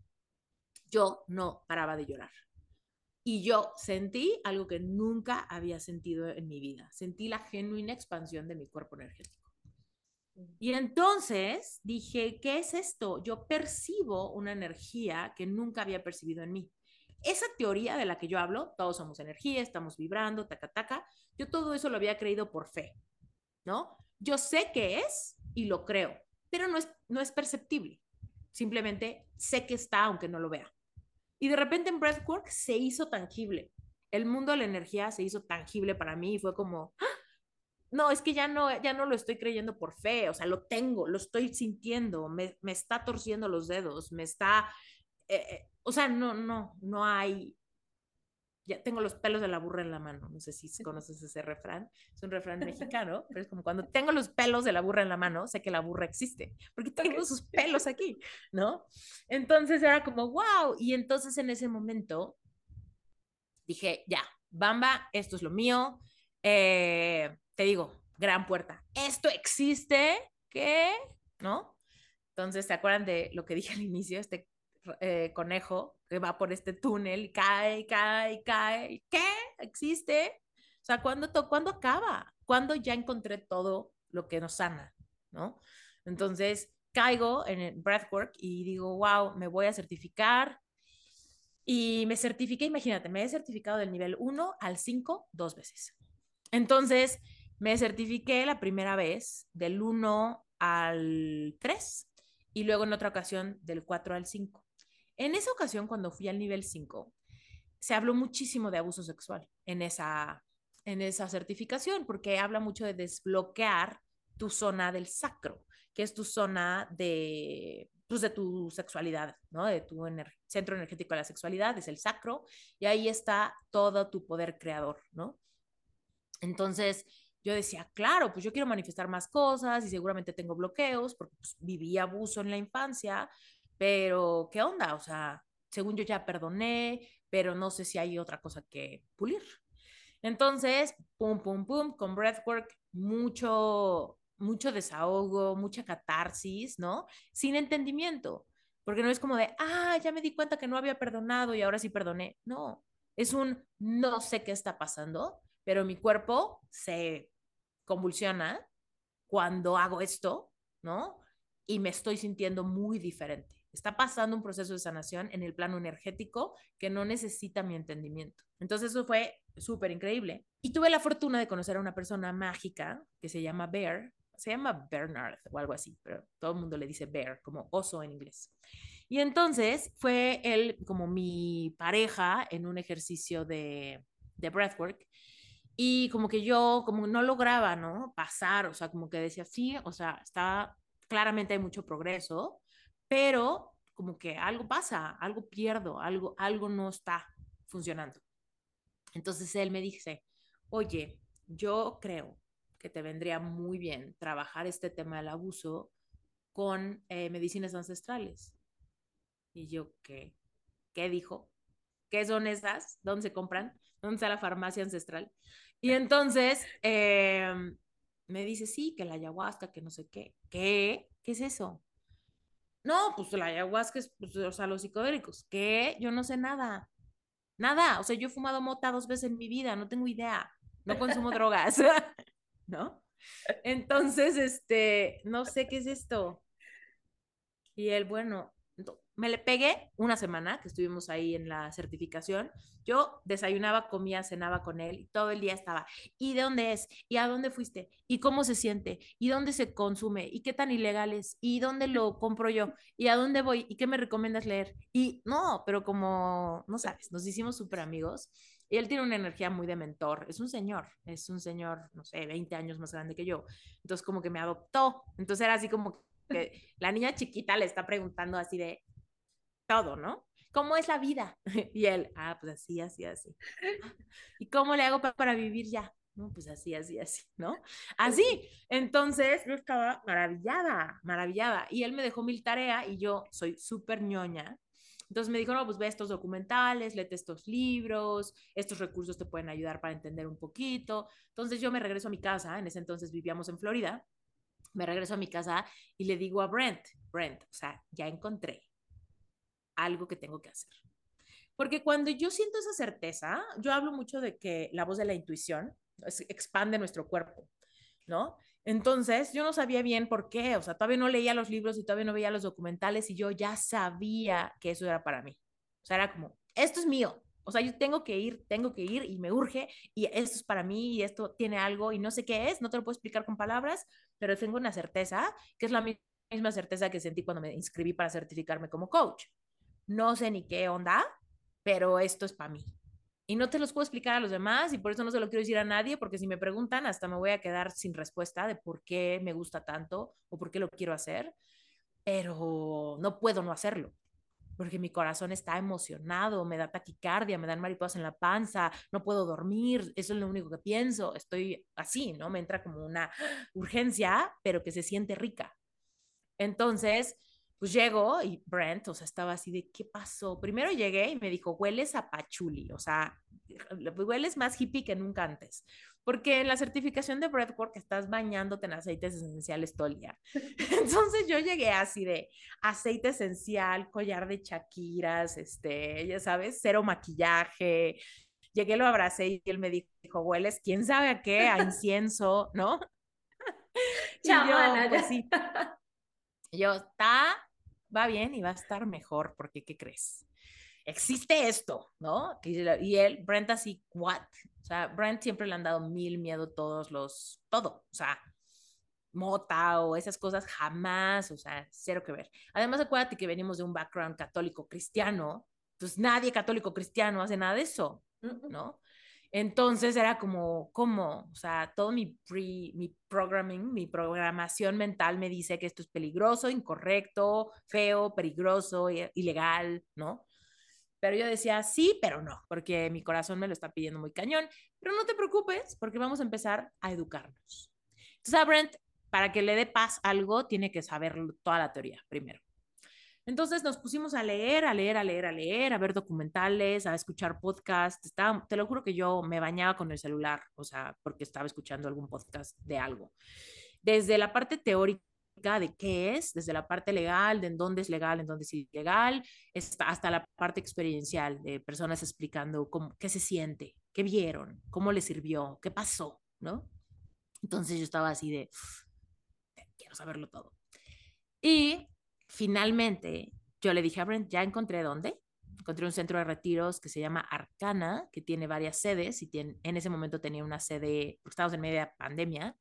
yo no paraba de llorar. Y yo sentí algo que nunca había sentido en mi vida. Sentí la genuina expansión de mi cuerpo energético. Y entonces dije, ¿qué es esto? Yo percibo una energía que nunca había percibido en mí. Esa teoría de la que yo hablo, todos somos energía, estamos vibrando, taca, taca, yo todo eso lo había creído por fe, ¿no? Yo sé qué es y lo creo, pero no es, no es perceptible. Simplemente sé que está aunque no lo vea. Y de repente en Breathwork se hizo tangible. El mundo de la energía se hizo tangible para mí y fue como, ¡Ah! no, es que ya no, ya no lo estoy creyendo por fe, o sea, lo tengo, lo estoy sintiendo, me, me está torciendo los dedos, me está, eh, eh, o sea, no, no, no hay, ya tengo los pelos de la burra en la mano. No sé si conoces ese refrán. Es un refrán mexicano, pero es como cuando tengo los pelos de la burra en la mano, sé que la burra existe, porque tengo sus pelos aquí, ¿no? Entonces era como, wow. Y entonces en ese momento dije, ya, Bamba, esto es lo mío. Eh, te digo, gran puerta. Esto existe, ¿qué? ¿No? Entonces, ¿se acuerdan de lo que dije al inicio? Este eh, conejo que va por este túnel cae, cae, cae. ¿Qué? ¿Existe? O sea, ¿cuándo, ¿cuándo acaba? ¿Cuándo ya encontré todo lo que nos sana? ¿No? Entonces, caigo en el breathwork y digo, wow, me voy a certificar. Y me certifiqué, imagínate, me he certificado del nivel 1 al 5 dos veces. Entonces, me certifiqué la primera vez del 1 al 3 y luego en otra ocasión del 4 al 5. En esa ocasión, cuando fui al nivel 5, se habló muchísimo de abuso sexual en esa, en esa certificación, porque habla mucho de desbloquear tu zona del sacro, que es tu zona de, pues, de tu sexualidad, ¿no? De tu centro energético de la sexualidad, es el sacro, y ahí está todo tu poder creador, ¿no? Entonces, yo decía, claro, pues yo quiero manifestar más cosas y seguramente tengo bloqueos porque pues, viví abuso en la infancia, pero ¿qué onda? O sea, según yo ya perdoné, pero no sé si hay otra cosa que pulir. Entonces, pum, pum, pum, con breathwork, mucho, mucho desahogo, mucha catarsis, ¿no? Sin entendimiento, porque no es como de, ah, ya me di cuenta que no había perdonado y ahora sí perdoné. No, es un no sé qué está pasando, pero mi cuerpo se convulsiona cuando hago esto, ¿no? Y me estoy sintiendo muy diferente. Está pasando un proceso de sanación en el plano energético que no necesita mi entendimiento. Entonces eso fue súper increíble. Y tuve la fortuna de conocer a una persona mágica que se llama Bear. Se llama Bernard o algo así, pero todo el mundo le dice Bear, como oso en inglés. Y entonces fue él como mi pareja en un ejercicio de, de breathwork. Y como que yo, como no lograba, ¿no? Pasar, o sea, como que decía, sí, o sea, está, claramente hay mucho progreso, pero como que algo pasa, algo pierdo, algo, algo no está funcionando. Entonces él me dice, oye, yo creo que te vendría muy bien trabajar este tema del abuso con eh, medicinas ancestrales. Y yo, ¿qué? ¿qué dijo? ¿Qué son esas? ¿Dónde se compran? ¿Dónde está la farmacia ancestral? Y entonces em, me dice, sí, que la ayahuasca, que no sé qué. ¿Qué? ¿Qué es eso? No, pues la ayahuasca es, pues, o sea, los psicodélicos. ¿Qué? Yo no sé nada. Nada. O sea, yo he fumado mota dos veces en mi vida, no tengo idea. No consumo drogas. ¿No? Entonces, este, no sé qué es esto. Y él, bueno, me le pegué una semana que estuvimos ahí en la certificación. Yo desayunaba, comía, cenaba con él y todo el día estaba. ¿Y de dónde es? ¿Y a dónde fuiste? ¿Y cómo se siente? ¿Y dónde se consume? ¿Y qué tan ilegal es? ¿Y dónde lo compro yo? ¿Y a dónde voy? ¿Y qué me recomiendas leer? Y no, pero como, no sabes, nos hicimos súper amigos. Y él tiene una energía muy de mentor. Es un señor, es un señor, no sé, 20 años más grande que yo. Entonces, como que me adoptó. Entonces era así como que la niña chiquita le está preguntando así de, todo, ¿no? ¿Cómo es la vida? Y él, ah, pues así, así, así. ¿Y cómo le hago para, vivir ya? No, pues así, así, así, ¿no? Así. Entonces, yo estaba maravillada, maravillada. Y él me dejó mil tarea y yo soy súper ñoña. Entonces me dijo, no, pues ve estos documentales, léete estos libros, estos recursos te pueden ayudar para entender un poquito. Entonces yo me regreso a mi casa, en ese entonces vivíamos en Florida, me regreso a mi casa y le digo a Brent, Brent, o sea, ya encontré, algo que tengo que hacer. Porque cuando yo siento esa certeza, yo hablo mucho de que la voz de la intuición expande nuestro cuerpo, ¿no? Entonces, yo no sabía bien por qué, o sea, todavía no leía los libros y todavía no veía los documentales y yo ya sabía que eso era para mí. O sea, era como, esto es mío. O sea, yo tengo que ir, tengo que ir y me urge y esto es para mí y esto tiene algo y no sé qué es, no te lo puedo explicar con palabras, pero tengo una certeza que es la misma certeza que sentí cuando me inscribí para certificarme como coach no sé ni qué onda, pero esto es para mí. Y no te los puedo explicar a los demás y por eso no se lo quiero decir a nadie, porque si me preguntan, hasta me voy a quedar sin respuesta de por qué me gusta tanto o por qué lo quiero hacer, pero no puedo no hacerlo, porque mi corazón está emocionado, me da taquicardia, me dan mariposas en la panza, no puedo dormir, eso es lo único que pienso, estoy así, ¿no? Me entra como una urgencia, pero que se siente rica. Entonces, pues llego y Brent, o sea, estaba así de, ¿qué pasó? Primero llegué y me dijo, hueles a pachuli, o sea, hueles más hippie que nunca antes. Porque en la certificación de Breathwork estás bañándote en aceites esenciales todo el día. Entonces yo llegué así de aceite esencial, collar de chaquiras, este, ya sabes, cero maquillaje. Llegué, lo abracé y él me dijo, hueles, quién sabe a qué, a incienso, ¿no? Chamana, pues sí. Yo, está va bien y va a estar mejor, porque ¿qué crees? Existe esto, ¿no? Y él, Brent así, ¿what? O sea, Brent siempre le han dado mil miedo todos los, todo, o sea, mota o esas cosas jamás, o sea, cero que ver. Además, acuérdate que venimos de un background católico cristiano, pues nadie católico cristiano hace nada de eso, ¿no? Entonces era como, ¿cómo? O sea, todo mi, pre, mi programming, mi programación mental me dice que esto es peligroso, incorrecto, feo, peligroso, ilegal, ¿no? Pero yo decía, sí, pero no, porque mi corazón me lo está pidiendo muy cañón. Pero no te preocupes, porque vamos a empezar a educarnos. Entonces, a Brent, para que le dé paz algo, tiene que saber toda la teoría primero. Entonces nos pusimos a leer, a leer, a leer, a leer, a ver documentales, a escuchar podcasts. Estaba, te lo juro que yo me bañaba con el celular, o sea, porque estaba escuchando algún podcast de algo. Desde la parte teórica de qué es, desde la parte legal, de en dónde es legal, en dónde es ilegal, hasta la parte experiencial de personas explicando cómo, qué se siente, qué vieron, cómo les sirvió, qué pasó, ¿no? Entonces yo estaba así de, quiero saberlo todo. Y finalmente yo le dije a Brent, ya encontré dónde. Encontré un centro de retiros que se llama Arcana, que tiene varias sedes y tiene, en ese momento tenía una sede, porque estábamos en media pandemia,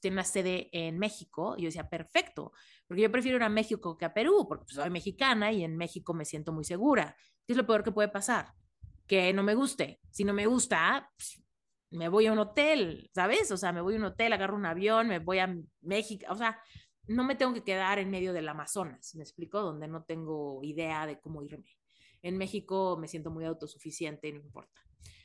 tiene una sede en México. Y yo decía, perfecto, porque yo prefiero ir a México que a Perú, porque pues, soy mexicana y en México me siento muy segura. ¿Qué es lo peor que puede pasar? Que no me guste. Si no me gusta, pues, me voy a un hotel, ¿sabes? O sea, me voy a un hotel, agarro un avión, me voy a México, o sea, no me tengo que quedar en medio del Amazonas, ¿me explico? Donde no tengo idea de cómo irme. En México me siento muy autosuficiente no importa.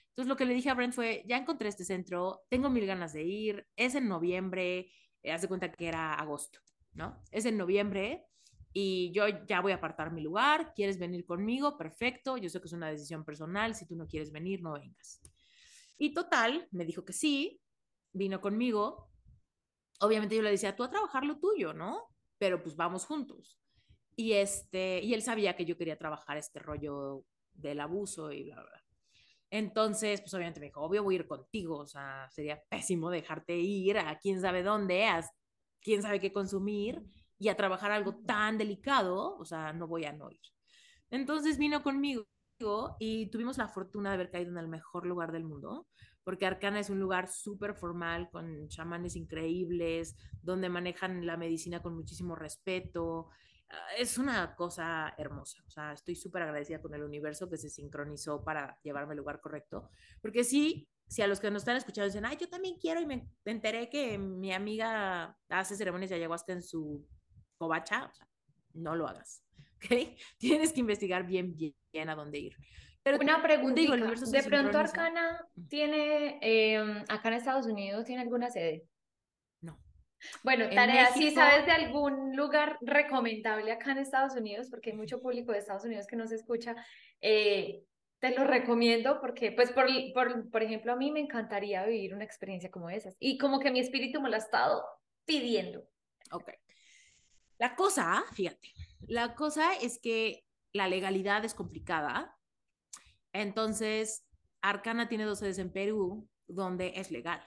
Entonces lo que le dije a Brent fue, ya encontré este centro, tengo mil ganas de ir, es en noviembre, eh, haz de cuenta que era agosto, ¿no? Es en noviembre y yo ya voy a apartar mi lugar, ¿quieres venir conmigo? Perfecto, yo sé que es una decisión personal, si tú no quieres venir, no vengas. Y total, me dijo que sí, vino conmigo. Obviamente yo le decía, tú a trabajar lo tuyo, ¿no? Pero pues vamos juntos. Y, este, y él sabía que yo quería trabajar este rollo del abuso y bla, bla. Entonces, pues obviamente me dijo, obvio voy a ir contigo, o sea, sería pésimo dejarte ir a quién sabe dónde, a quién sabe qué consumir y a trabajar algo tan delicado, o sea, no voy a no ir. Entonces vino conmigo y tuvimos la fortuna de haber caído en el mejor lugar del mundo, porque Arcana es un lugar súper formal, con chamanes increíbles, donde manejan la medicina con muchísimo respeto. Ah, es una cosa hermosa, o sea, estoy súper agradecida con el universo que se sincronizó para llevarme al lugar correcto, porque sí, si a los que nos están escuchando dicen, ay, yo también quiero y me enteré que mi amiga hace ceremonias de ayahuasca en su covacha, o sea, no lo hagas, ¿ok? Tienes que investigar bien, bien, a dónde ir. Pero una pregunta, de pronto Arcana tiene, eh, acá en Estados Unidos, ¿tiene alguna sede? No. Bueno, tarea, si sabes de algún lugar recomendable acá en Estados Unidos, porque hay mucho público de Estados Unidos que nos escucha, eh, te lo recomiendo porque, pues, por, por, por ejemplo, a mí me encantaría vivir una experiencia como esas. Y como que mi espíritu me lo ha estado pidiendo. Ok. La cosa, fíjate, la cosa es que la legalidad es complicada. Entonces, Arcana tiene dos sedes en Perú donde es legal.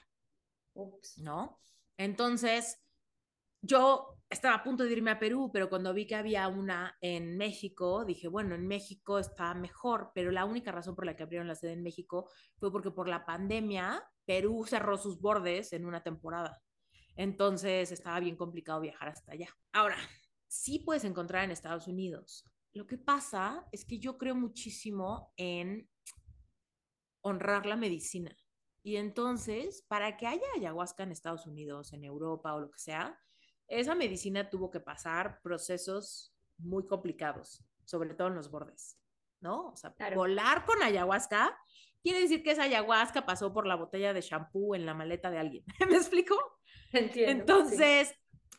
¿No? Entonces, yo estaba a punto de irme a Perú, pero cuando vi que había una en México, dije, bueno, en México está mejor, pero la única razón por la que abrieron la sede en México fue porque por la pandemia Perú cerró sus bordes en una temporada. Entonces estaba bien complicado viajar hasta allá. Ahora, sí puedes encontrar en Estados Unidos. Lo que pasa es que yo creo muchísimo en honrar la medicina. Y entonces, para que haya ayahuasca en Estados Unidos, en Europa o lo que sea, esa medicina tuvo que pasar procesos muy complicados, sobre todo en los bordes, ¿no? O sea, volar con ayahuasca quiere decir que esa ayahuasca pasó por la botella de shampoo en la maleta de alguien. ¿Me explico? Entiendo. Entonces,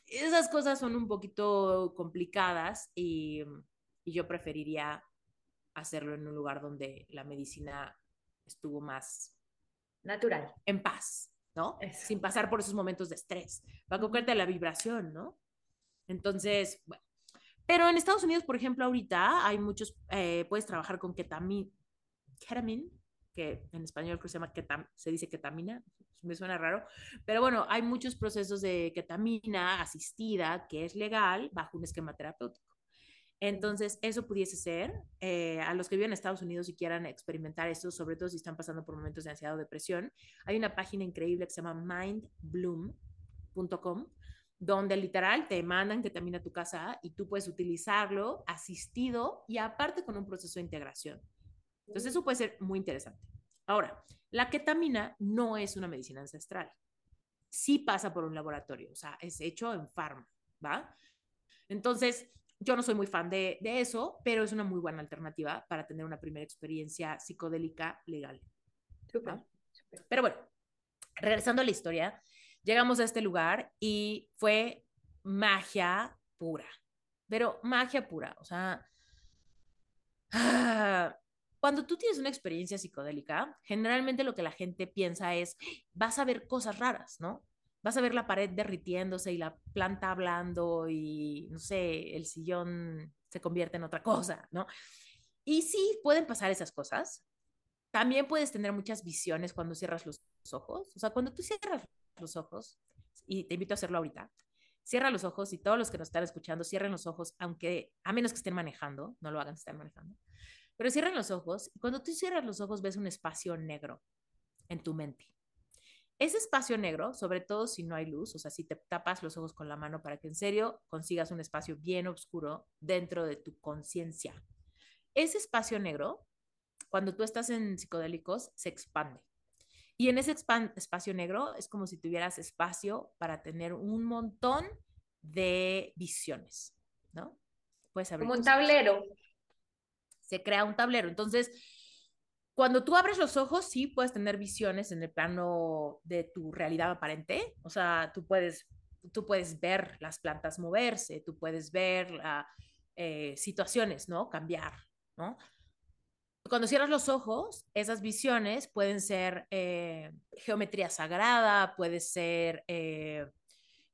esas cosas son un poquito complicadas y, y, yo preferiría hacerlo en un lugar donde la medicina estuvo más natural. En paz, ¿no? Sin pasar por esos momentos de estrés. Va a cogerte la vibración, ¿no? Entonces, bueno. Pero en Estados Unidos, por ejemplo, ahorita hay muchos, eh, puedes trabajar con ketamina, ketamine, que en español se llama ketam, se dice ketamina, me suena raro, pero bueno, hay muchos procesos de ketamina asistida que es legal bajo un esquema terapéutico. Entonces, eso pudiese ser eh, a los que viven en Estados Unidos y quieran experimentar esto, sobre todo si están pasando por momentos de ansiedad o depresión. Hay una página increíble que se llama mindbloom.com, donde literal te mandan ketamina a tu casa y tú puedes utilizarlo asistido y aparte con un proceso de integración. Entonces, eso puede ser muy interesante. Ahora, la ketamina no es una medicina ancestral. Sí pasa por un laboratorio, o sea, es hecho en farma, ¿va? Entonces, yo no soy muy fan de, eso, pero es una muy buena alternativa para tener una primera experiencia psicodélica legal. Pero bueno, regresando a la historia, llegamos a este lugar y fue magia pura, pero magia pura, o sea, ah, cuando tú tienes una experiencia psicodélica, generalmente lo que la gente piensa es, vas a ver cosas raras, ¿no? Vas a ver la pared derritiéndose y la planta hablando y, no sé, el sillón se convierte en otra cosa, ¿no? Y sí, pueden pasar esas cosas. También puedes tener muchas visiones cuando cierras los ojos. O sea, cuando tú cierras los ojos, y te invito a hacerlo ahorita, cierra los ojos y todos los que nos están escuchando, cierren los ojos, aunque a menos que estén manejando, no lo hagan si están manejando. Pero cierran los ojos y cuando tú cierras los ojos ves un espacio negro en tu mente. Ese espacio negro, sobre todo si no hay luz, o sea, si te tapas los ojos con la mano para que en serio consigas un espacio bien oscuro dentro de tu conciencia. Ese espacio negro, cuando tú estás en psicodélicos, se expande. Y en ese espacio negro es como si tuvieras espacio para tener un montón de visiones, ¿no? Puedes abrir como un tablero se crea un tablero. Entonces, cuando tú abres los ojos, sí puedes tener visiones en el plano de tu realidad aparente. O sea, tú puedes tú puedes ver las plantas moverse, tú puedes ver eh, situaciones, ¿no? Cambiar, ¿no? Cuando cierras los ojos, esas visiones pueden ser eh, geometría sagrada, puede ser eh,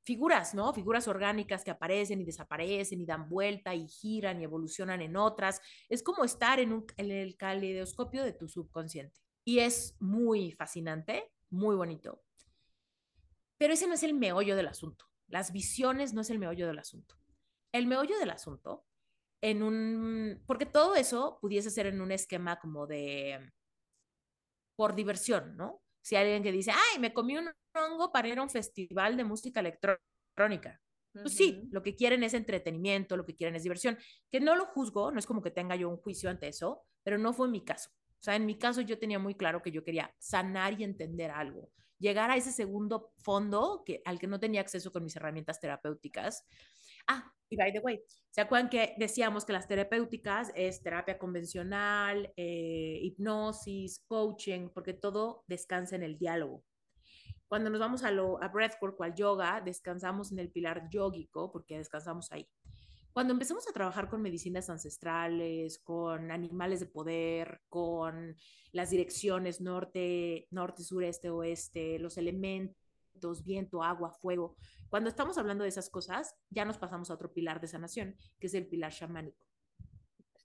figuras, ¿no? Figuras orgánicas que aparecen y desaparecen y dan vuelta y giran y evolucionan en otras. Es como estar en, un, en el caleidoscopio de tu subconsciente. Y es muy fascinante, muy bonito. Pero ese no es el meollo del asunto. Las visiones no es el meollo del asunto. El meollo del asunto, en un, porque todo eso pudiese ser en un esquema como de, por diversión, ¿no? Si hay alguien que dice, ay, me comí un hongo para ir a un festival de música electrónica. Pues sí, lo que quieren es entretenimiento, lo que quieren es diversión. Que no lo juzgo, no es como que tenga yo un juicio ante eso, pero no fue mi caso. O sea, en mi caso yo tenía muy claro que yo quería sanar y entender algo, llegar a ese segundo fondo que, al que no tenía acceso con mis herramientas terapéuticas. Ah, y by the way, ¿se acuerdan que decíamos que las terapéuticas es terapia convencional, eh, hipnosis, coaching, porque todo descansa en el diálogo? Cuando nos vamos a, lo, a breathwork o al yoga, descansamos en el pilar yógico porque descansamos ahí. Cuando empezamos a trabajar con medicinas ancestrales, con animales de poder, con las direcciones norte, norte, sureste, oeste, los elementos, viento, agua, fuego, cuando estamos hablando de esas cosas, ya nos pasamos a otro pilar de sanación, que es el pilar chamánico.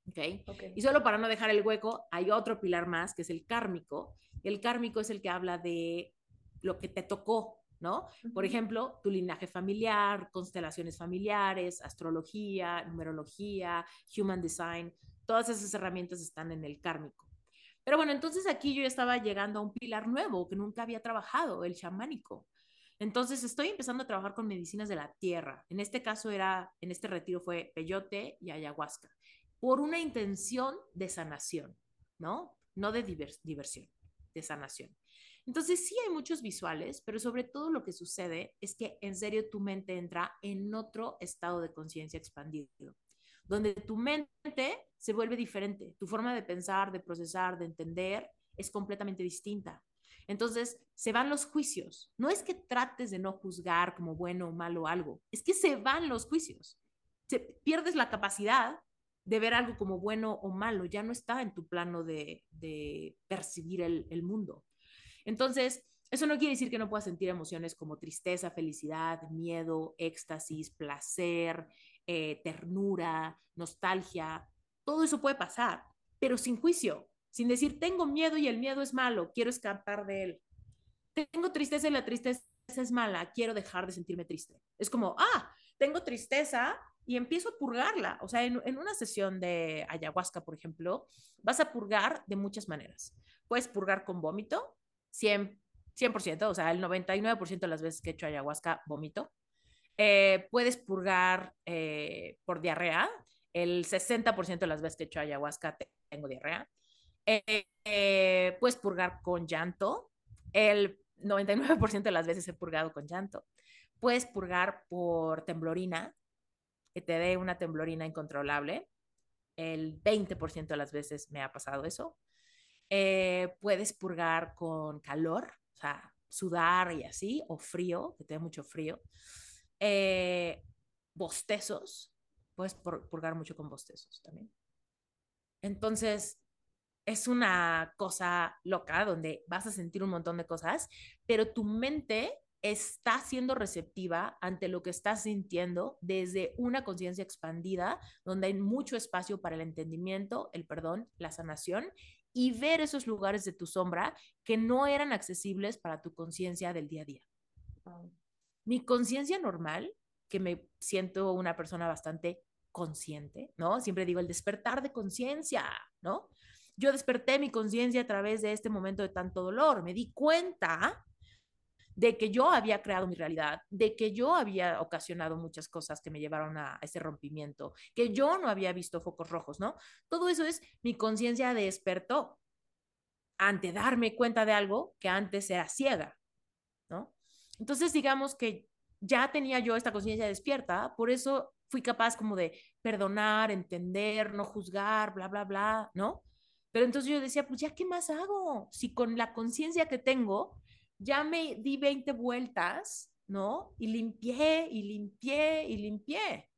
¿Okay? okay. Y solo para no dejar el hueco, hay otro pilar más, que es el kármico. El kármico es el que habla de lo que te tocó, ¿no? Por ejemplo, tu linaje familiar, constelaciones familiares, astrología, numerología, human design, todas esas herramientas están en el kármico. Pero bueno, entonces aquí yo estaba llegando a un pilar nuevo que nunca había trabajado, el chamánico. Entonces estoy empezando a trabajar con medicinas de la tierra. En este caso era, en este retiro fue peyote y ayahuasca, por una intención de sanación, ¿no? No de diversión, de sanación. Entonces sí hay muchos visuales, pero sobre todo lo que sucede es que en serio tu mente entra en otro estado de conciencia expandido, donde tu mente se vuelve diferente, tu forma de pensar, de procesar, de entender es completamente distinta. Entonces se van los juicios. No es que trates de no juzgar como bueno o malo algo, es que se van los juicios. Se, pierdes la capacidad de ver algo como bueno o malo, ya no está en tu plano de, percibir el, el mundo. Entonces, eso no quiere decir que no puedas sentir emociones como tristeza, felicidad, miedo, éxtasis, placer, eh, ternura, nostalgia. Todo eso puede pasar, pero sin juicio, sin decir, tengo miedo y el miedo es malo, quiero escapar de él. Tengo tristeza y la tristeza es mala, quiero dejar de sentirme triste. Es como, ah, tengo tristeza y empiezo a purgarla. O sea, en, una sesión de ayahuasca, por ejemplo, vas a purgar de muchas maneras. Puedes purgar con vómito, 100, 100%, o sea, el 99% de las veces que he hecho ayahuasca, vomito. Eh, puedes purgar eh, por diarrea, el 60% de las veces que he hecho ayahuasca tengo diarrea. Eh, puedes purgar con llanto, el 99% de las veces he purgado con llanto. Puedes purgar por temblorina, que te dé una temblorina incontrolable. El 20% de las veces me ha pasado eso. Eh, puedes purgar con calor, o sea, sudar y así, o frío, que te dé mucho frío. Eh, bostezos, puedes purgar mucho con bostezos también. Entonces, es una cosa loca donde vas a sentir un montón de cosas, pero tu mente está siendo receptiva ante lo que estás sintiendo desde una conciencia expandida, donde hay mucho espacio para el entendimiento, el perdón, la sanación y ver esos lugares de tu sombra que no eran accesibles para tu conciencia del día a día. Mi conciencia normal, que me siento una persona bastante consciente, ¿no? Siempre digo el despertar de conciencia, ¿no? Yo desperté mi conciencia a través de este momento de tanto dolor, me di cuenta de que yo había creado mi realidad, de que yo había ocasionado muchas cosas que me llevaron a ese rompimiento, que yo no había visto focos rojos, ¿no? Todo eso es mi conciencia despertó ante darme cuenta de algo que antes era ciega, ¿no? Entonces, digamos que ya tenía yo esta conciencia despierta, por eso fui capaz como de perdonar, entender, no juzgar, bla, bla, bla, ¿no? Pero entonces yo decía, pues ya, ¿qué más hago? Si con la conciencia que tengo ya me di 20 vueltas, ¿no? Y limpié y limpié y limpié.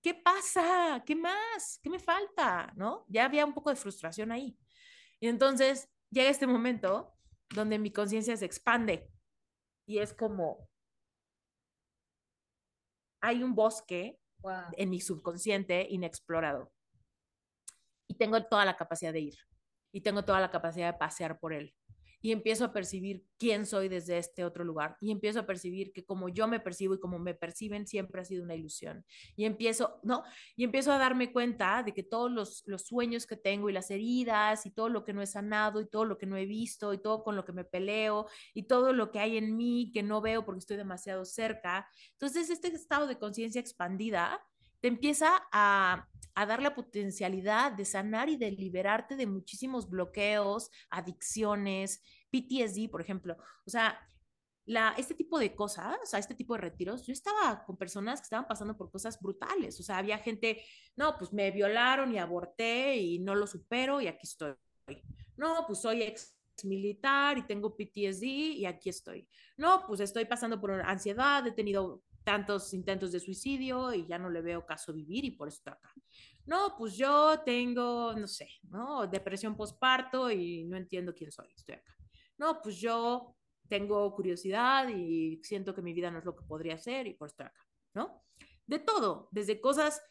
¿Qué pasa? ¿Qué más? ¿Qué me falta? ¿No? Ya había un poco de frustración ahí. Y entonces llega este momento donde mi conciencia se expande y es como, hay un bosque en mi subconsciente inexplorado y tengo toda la capacidad de ir y tengo toda la capacidad de pasear por él y empiezo a percibir quién soy desde este otro lugar y empiezo a percibir que como yo me percibo y como me perciben siempre ha sido una ilusión y empiezo, ¿no? Y empiezo a darme cuenta de que todos los, los sueños que tengo y las heridas y todo lo que no he sanado y todo lo que no he visto y todo con lo que me peleo y todo lo que hay en mí que no veo porque estoy demasiado cerca. Entonces, este estado de conciencia expandida te empieza a, a dar la potencialidad de sanar y de liberarte de muchísimos bloqueos, adicciones, PTSD, por ejemplo. O sea, la, este tipo de cosas, o sea, este tipo de retiros, yo estaba con personas que estaban pasando por cosas brutales. O sea, había gente, no, pues me violaron y aborté y no lo supero y aquí estoy. No, pues soy ex militar y tengo PTSD y aquí estoy. No, pues estoy pasando por ansiedad, he tenido tantos intentos de suicidio y ya no le veo caso vivir y por eso estoy acá. No, pues yo tengo, no sé, ¿no? Depresión postparto y no entiendo quién soy, estoy acá. No, pues yo tengo curiosidad y siento que mi vida no es lo que podría ser y por eso estoy acá, ¿no? De todo, desde cosas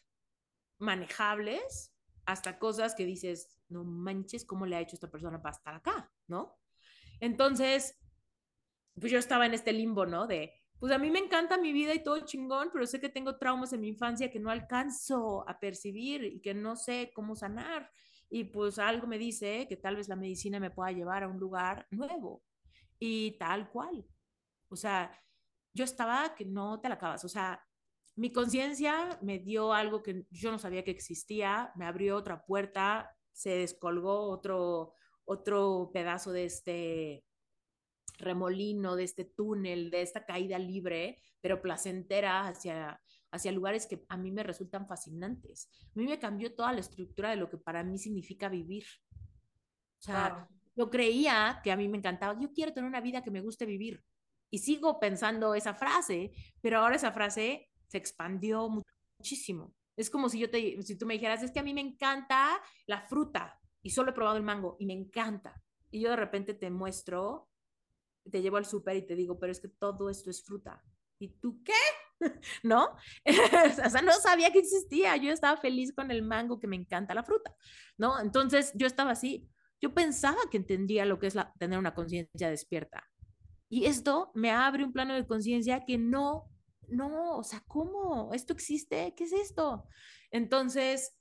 manejables hasta cosas que dices, no manches, ¿cómo le ha hecho esta persona para estar acá, ¿no? Entonces, pues yo estaba en este limbo, ¿no? De, pues a mí me encanta mi vida y todo chingón, pero sé que tengo traumas en mi infancia que no alcanzo a percibir y que no sé cómo sanar. Y pues algo me dice que tal vez la medicina me pueda llevar a un lugar nuevo y tal cual. O sea, yo estaba que no te la acabas. O sea, mi conciencia me dio algo que yo no sabía que existía, me abrió otra puerta, se descolgó otro, otro pedazo de este remolino, de este túnel, de esta caída libre, pero placentera hacia, hacia lugares que a mí me resultan fascinantes. A mí me cambió toda la estructura de lo que para mí significa vivir. O sea, yo creía que a mí me encantaba, yo quiero tener una vida que me guste vivir. Y sigo pensando esa frase, pero ahora esa frase se expandió muchísimo. Es como si yo te, si tú me dijeras, es que a mí me encanta la fruta y solo he probado el mango y me encanta. Y yo de repente te muestro te llevo al súper y te digo, pero es que todo esto es fruta. ¿Y tú qué? ¿No? o sea, no sabía que existía. Yo estaba feliz con el mango, que me encanta la fruta, ¿no? Entonces yo estaba así. Yo pensaba que entendía lo que es la, tener una conciencia despierta. Y esto me abre un plano de conciencia que no, no, o sea, ¿cómo? ¿Esto existe? ¿Qué es esto? Entonces,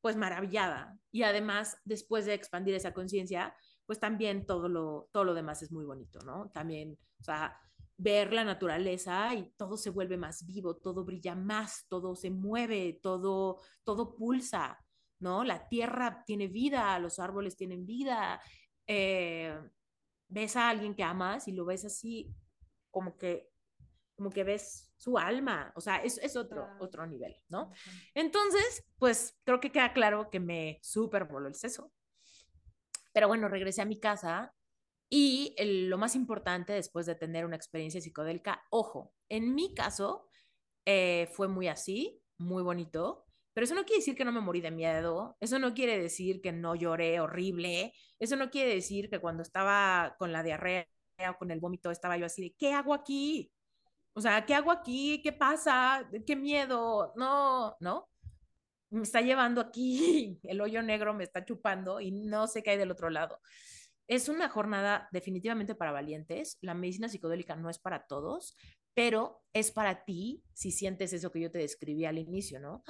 pues maravillada. Y además, después de expandir esa conciencia, pues también todo lo, todo lo demás es muy bonito, ¿no? También, o sea, ver la naturaleza y todo se vuelve más vivo, todo brilla más, todo se mueve, todo, todo pulsa, ¿no? La tierra tiene vida, los árboles tienen vida. Eh, ves a alguien que amas y lo ves así, como que, como que ves su alma, o sea, es, es otro, otro nivel, ¿no? Entonces, pues creo que queda claro que me súper voló el seso, pero bueno, regresé a mi casa y lo más importante después de tener una experiencia psicodélica, ojo, en mi caso eh, fue muy así, muy bonito, pero eso no quiere decir que no me morí de miedo, eso no quiere decir que no lloré horrible, eso no quiere decir que cuando estaba con la diarrea o con el vómito estaba yo así de, ¿qué hago aquí? O sea, ¿qué hago aquí? ¿Qué pasa? ¿Qué miedo? No, no me está llevando aquí, el hoyo negro me está chupando y no sé qué hay del otro lado. Es una jornada definitivamente para valientes. La medicina psicodélica no es para todos, pero es para ti si sientes eso que yo te describí al inicio, ¿no?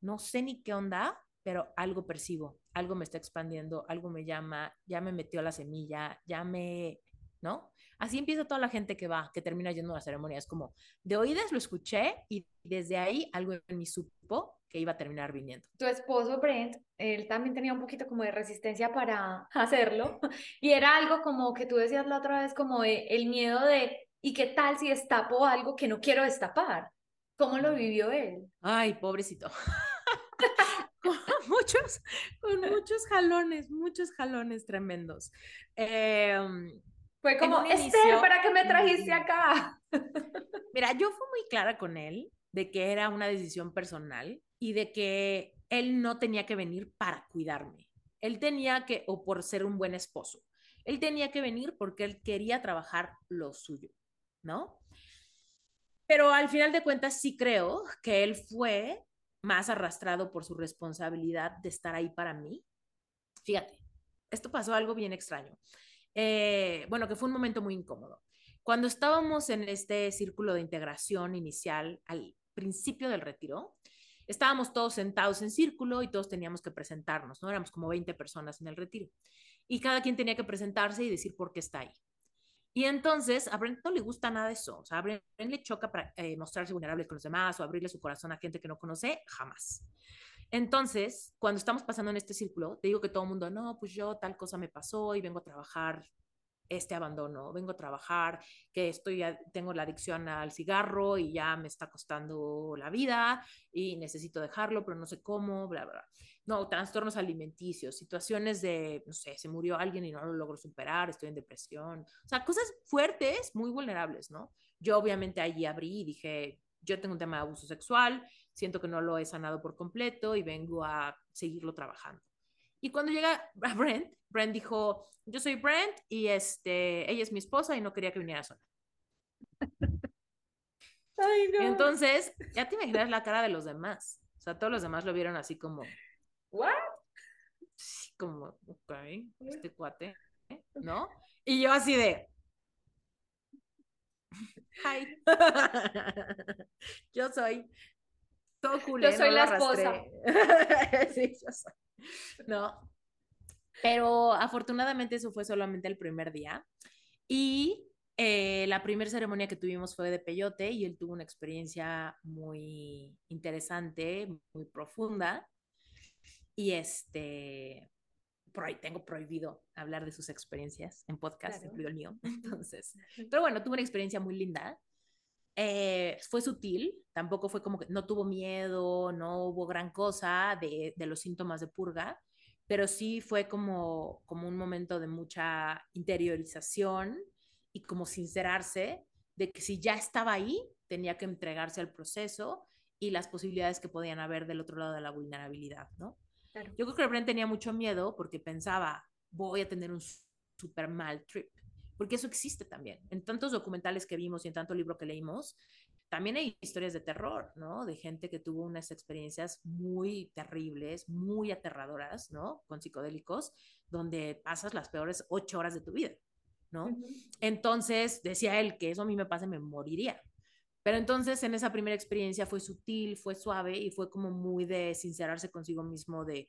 No sé ni qué onda, pero algo percibo, algo me está expandiendo, algo me llama, ya me metió la semilla, ya me, ¿no? Así empieza toda la gente que va, que termina yendo a la ceremonia. Es como, de oídas lo escuché y desde ahí algo en mí supo que iba a terminar viniendo. Tu esposo Brent, él también tenía un poquito como de resistencia para hacerlo y era algo como que tú decías la otra vez como de el miedo de ¿y qué tal si destapo algo que no quiero destapar? ¿Cómo lo vivió él? Ay, pobrecito. con muchos, con muchos jalones, muchos jalones tremendos. Em, Fue como, Esther, ¿para qué me trajiste acá? Mira, yo fui muy clara con él de que era una decisión personal y de que él no tenía que venir para cuidarme. Él tenía que, o por ser un buen esposo, él tenía que venir porque él quería trabajar lo suyo, ¿no? Pero al final de cuentas sí creo que él fue más arrastrado por su responsabilidad de estar ahí para mí. Fíjate, esto pasó algo bien extraño. Eh, bueno, que fue un momento muy incómodo. Cuando estábamos en este círculo de integración inicial al principio del retiro, estábamos todos sentados en círculo y todos teníamos que presentarnos, ¿no? Éramos como 20 personas en el retiro. Y cada quien tenía que presentarse y decir por qué está ahí. Y entonces a Brent no le gusta nada eso. O sea, a Brent le choca para, eh, mostrarse vulnerable con los demás o abrirle su corazón a gente que no conoce, jamás. Entonces, cuando estamos pasando en este círculo, te digo que todo el mundo, no, pues yo tal cosa me pasó y vengo a trabajar este abandono, vengo a trabajar, que estoy, tengo la adicción al cigarro y ya me está costando la vida y necesito dejarlo, pero no sé cómo, bla, bla. No, trastornos alimenticios, situaciones de, no sé, se murió alguien y no lo logro superar, estoy en depresión, o sea, cosas fuertes, muy vulnerables, ¿no? Yo obviamente allí abrí y dije, yo tengo un tema de abuso sexual, siento que no lo he sanado por completo y vengo a seguirlo trabajando. Y cuando llega a Brent, Brent dijo, yo soy Brent y este, ella es mi esposa y no quería que viniera sola. Ay, no. Entonces, ya te imaginas la cara de los demás. O sea, todos los demás lo vieron así como, ¿what? Sí, como, ok, este cuate, ¿no? Y yo así de, hi, yo soy todo culero. Yo soy la esposa. sí, yo soy. No. Pero afortunadamente eso fue solamente el primer día. Y eh, la primera ceremonia que tuvimos fue de peyote y él tuvo una experiencia muy interesante, muy profunda. Y este, por ahí tengo prohibido hablar de sus experiencias en podcast, incluido el mío. Entonces, pero bueno, tuvo una experiencia muy linda. Eh, fue sutil, tampoco fue como que no tuvo miedo, no hubo gran cosa de, de, los síntomas de purga, pero sí fue como, como un momento de mucha interiorización y como sincerarse de que si ya estaba ahí, tenía que entregarse al proceso y las posibilidades que podían haber del otro lado de la vulnerabilidad, ¿no? Claro. Yo creo que Brent tenía mucho miedo porque pensaba, voy a tener un super mal trip porque eso existe también. En tantos documentales que vimos y en tanto libro que leímos, también hay historias de terror, ¿no? De gente que tuvo unas experiencias muy terribles, muy aterradoras, ¿no? Con psicodélicos, donde pasas las peores ocho horas de tu vida, ¿no? Uh -huh. Entonces, decía él que eso a mí me pasa, me moriría. Pero entonces en esa primera experiencia fue sutil, fue suave y fue como muy de sincerarse consigo mismo de,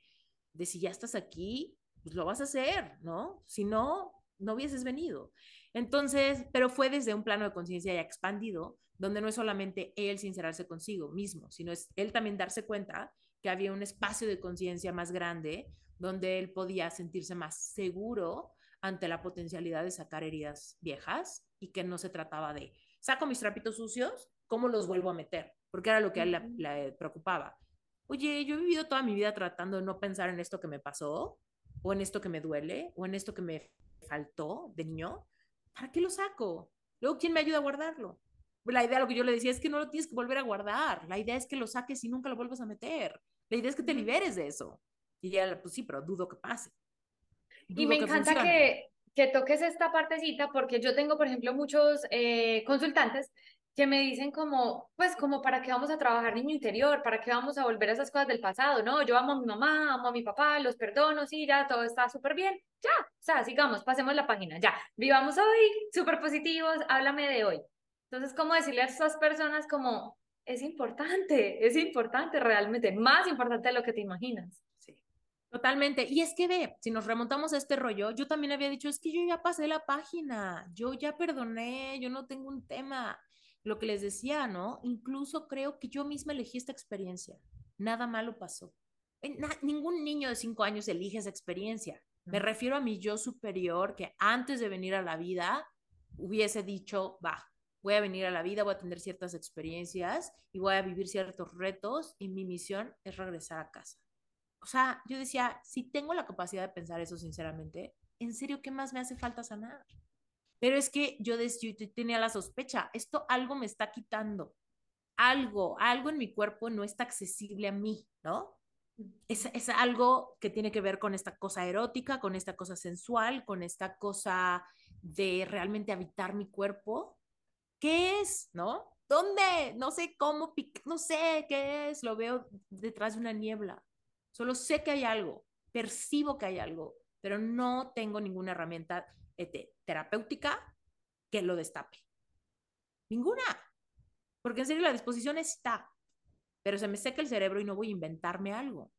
de si ya estás aquí, pues lo vas a hacer, ¿no? Si no, no hubieses venido. Entonces, pero fue desde un plano de conciencia ya expandido, donde no es solamente él sincerarse consigo mismo, sino es él también darse cuenta que había un espacio de conciencia más grande donde él podía sentirse más seguro ante la potencialidad de sacar heridas viejas y que no se trataba de saco mis trapitos sucios, ¿cómo los vuelvo a meter? Porque era lo que a él le, le preocupaba. Oye, yo he vivido toda mi vida tratando de no pensar en esto que me pasó, o en esto que me duele, o en esto que me faltó de niño, ¿para qué lo saco? Luego, ¿quién me ayuda a guardarlo? La idea, lo que yo le decía, es que no lo tienes que volver a guardar. La idea es que lo saques y nunca lo vuelvas a meter. La idea es que te liberes de eso. Y ya, pues sí, pero dudo que pase. Dudo y me encanta que, que, toques esta partecita porque yo tengo, por ejemplo, muchos eh, consultantes que me dicen como, pues como para qué vamos a trabajar niño interior, para qué vamos a volver a esas cosas del pasado, no, yo amo a mi mamá, amo a mi papá, los perdono, sí, ya, todo está súper bien, ya, o sea, sigamos, pasemos la página, ya, vivamos hoy, súper positivos, háblame de hoy. Entonces, ¿cómo decirle a esas personas como, es importante, es importante realmente, más importante de lo que te imaginas? Sí. Totalmente. Y es que ve, si nos remontamos a este rollo, yo también había dicho, es que yo ya pasé la página, yo ya perdoné, yo no tengo un tema lo que les decía, ¿no? Incluso creo que yo misma elegí esta experiencia. Nada malo pasó. Na ningún niño de cinco años elige esa experiencia. Me refiero a mi yo superior que antes de venir a la vida hubiese dicho, va, voy a venir a la vida, voy a tener ciertas experiencias y voy a vivir ciertos retos y mi misión es regresar a casa. O sea, yo decía, si tengo la capacidad de pensar eso sinceramente, ¿en serio qué más me hace falta sanar? Pero es que yo, yo tenía la sospecha, esto algo me está quitando, algo, algo en mi cuerpo no está accesible a mí, ¿no? Es, es, algo que tiene que ver con esta cosa erótica, con esta cosa sensual, con esta cosa de realmente habitar mi cuerpo. ¿Qué es? ¿No? ¿Dónde? No sé cómo, no sé qué es, lo veo detrás de una niebla. Solo sé que hay algo, percibo que hay algo, pero no tengo ninguna herramienta terapéutica que lo destape. Ninguna. Porque en serio la disposición está, pero se me seca el cerebro y no voy a inventarme algo.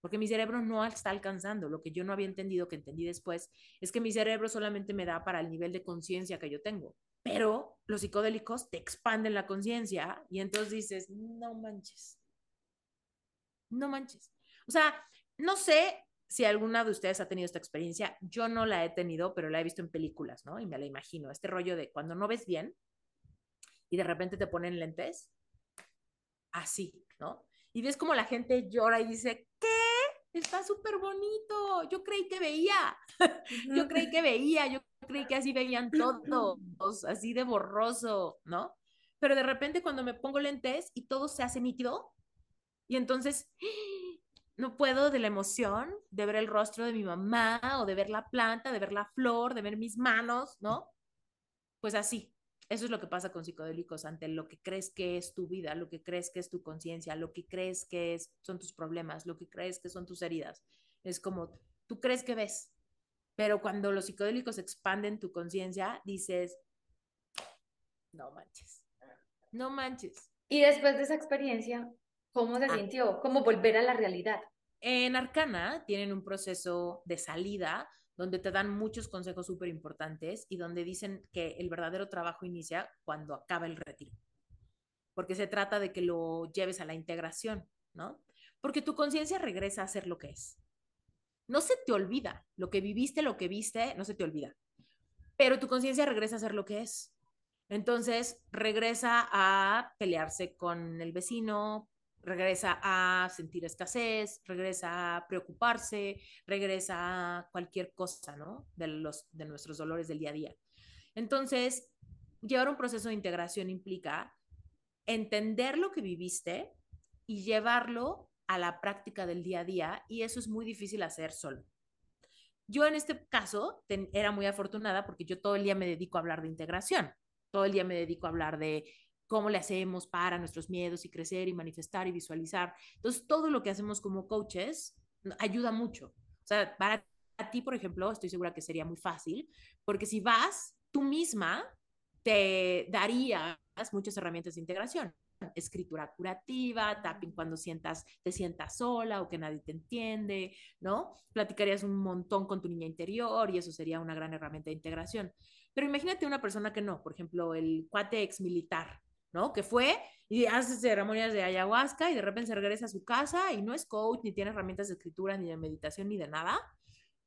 Porque mi cerebro no está alcanzando. Lo que yo no había entendido, que entendí después, es que mi cerebro solamente me da para el nivel de conciencia que yo tengo. Pero los psicodélicos te expanden la conciencia y entonces dices, no manches. No manches. O sea, no sé si alguna de ustedes ha tenido esta experiencia. Yo no la he tenido, pero la he visto en películas, ¿no? Y me la imagino. Este rollo de cuando no ves bien y de repente te ponen lentes, así, ¿no? Y ves como la gente llora y dice, ¿qué? Está súper bonito. Yo creí que veía. yo creí que veía. Yo creí que así veían todos, así de borroso, ¿no? Pero de repente cuando me pongo lentes y todo se hace nítido, y entonces no puedo de la emoción de ver el rostro de mi mamá o de ver la planta, de ver la flor, de ver mis manos, ¿no? Pues así. Eso es lo que pasa con psicodélicos ante lo que crees que es tu vida, lo que crees que es tu conciencia, lo que crees que es, son tus problemas, lo que crees que son tus heridas. Es como, tú crees que ves, pero cuando los psicodélicos expanden tu conciencia, dices, no manches, no manches. Y después de esa experiencia, ¿Cómo se ah. sintió? ¿Cómo volver a la realidad? En Arcana tienen un proceso de salida donde te dan muchos consejos súper importantes y donde dicen que el verdadero trabajo inicia cuando acaba el retiro. Porque se trata de que lo lleves a la integración, ¿no? Porque tu conciencia regresa a ser lo que es. No se te olvida. Lo que viviste, lo que viste, no se te olvida. Pero tu conciencia regresa a ser lo que es. Entonces regresa a pelearse con el vecino, regresa a sentir escasez, regresa a preocuparse, regresa a cualquier cosa, ¿no? De, los, de nuestros dolores del día a día. Entonces, llevar un proceso de integración implica entender lo que viviste y llevarlo a la práctica del día a día y eso es muy difícil hacer solo. Yo en este caso era muy afortunada porque yo todo el día me dedico a hablar de integración, todo el día me dedico a hablar de cómo le hacemos para nuestros miedos y crecer y manifestar y visualizar. Entonces, todo lo que hacemos como coaches ayuda mucho. O sea, para ti, por ejemplo, estoy segura que sería muy fácil, porque si vas, tú misma te darías muchas herramientas de integración. Escritura curativa, tapping cuando sientas, te sientas sola o que nadie te entiende, ¿no? Platicarías un montón con tu niña interior y eso sería una gran herramienta de integración. Pero imagínate una persona que no, por ejemplo, el cuate ex militar, ¿no? Que fue y hace ceremonias de ayahuasca y de repente se regresa a su casa y no es coach, ni tiene herramientas de escritura, ni de meditación, ni de nada.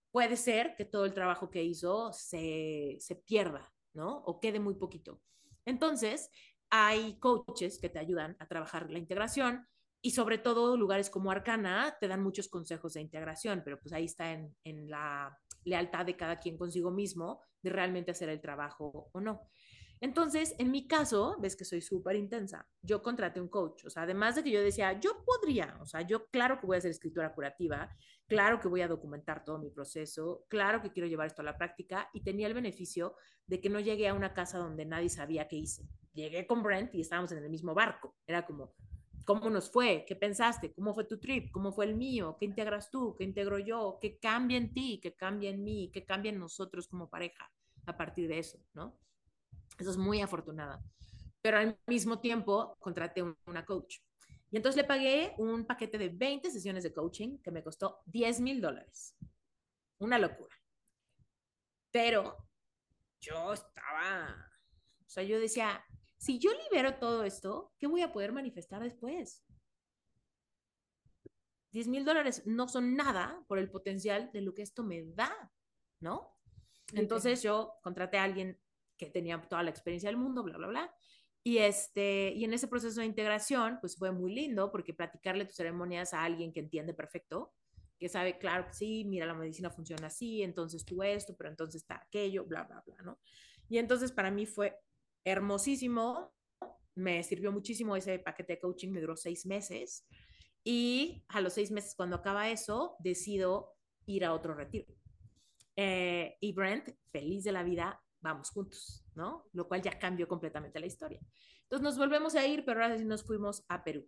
Puede ser que todo el trabajo que hizo se, se pierda, ¿no? O quede muy poquito. Entonces, hay coaches que te ayudan a trabajar la integración y sobre todo lugares como Arcana te dan muchos consejos de integración, pero pues ahí está en, en la lealtad de cada quien consigo mismo de realmente hacer el trabajo o no. Entonces, en mi caso, ves que soy súper intensa. Yo contraté un coach, o sea, además de que yo decía, yo podría, o sea, yo claro que voy a ser escritora curativa, claro que voy a documentar todo mi proceso, claro que quiero llevar esto a la práctica y tenía el beneficio de que no llegué a una casa donde nadie sabía qué hice. Llegué con Brent y estábamos en el mismo barco. Era como, ¿cómo nos fue? ¿Qué pensaste? ¿Cómo fue tu trip? ¿Cómo fue el mío? ¿Qué integras tú? ¿Qué integro yo? ¿Qué cambia en ti? ¿Qué cambia en mí? ¿Qué cambia en nosotros como pareja a partir de eso? ¿No? Eso es muy afortunada. Pero al mismo tiempo contraté una coach. Y entonces le pagué un paquete de 20 sesiones de coaching que me costó 10 mil dólares. Una locura. Pero yo estaba, o sea, yo decía, si yo libero todo esto, ¿qué voy a poder manifestar después? 10 mil dólares no son nada por el potencial de lo que esto me da, ¿no? Entonces yo contraté a alguien que tenía toda la experiencia del mundo, bla, bla, bla. Y, este, y en ese proceso de integración, pues fue muy lindo porque platicarle tus ceremonias a alguien que entiende perfecto, que sabe, claro sí, mira, la medicina funciona así, entonces tú esto, pero entonces está aquello, bla, bla, bla, ¿no? Y entonces para mí fue hermosísimo, me sirvió muchísimo ese paquete de coaching, me duró seis meses y a los seis meses cuando acaba eso, decido ir a otro retiro. Eh, y Brent, feliz de la vida, vamos juntos, ¿no? Lo cual ya cambió completamente la historia. Entonces nos volvemos a ir, pero ahora sí nos fuimos a Perú.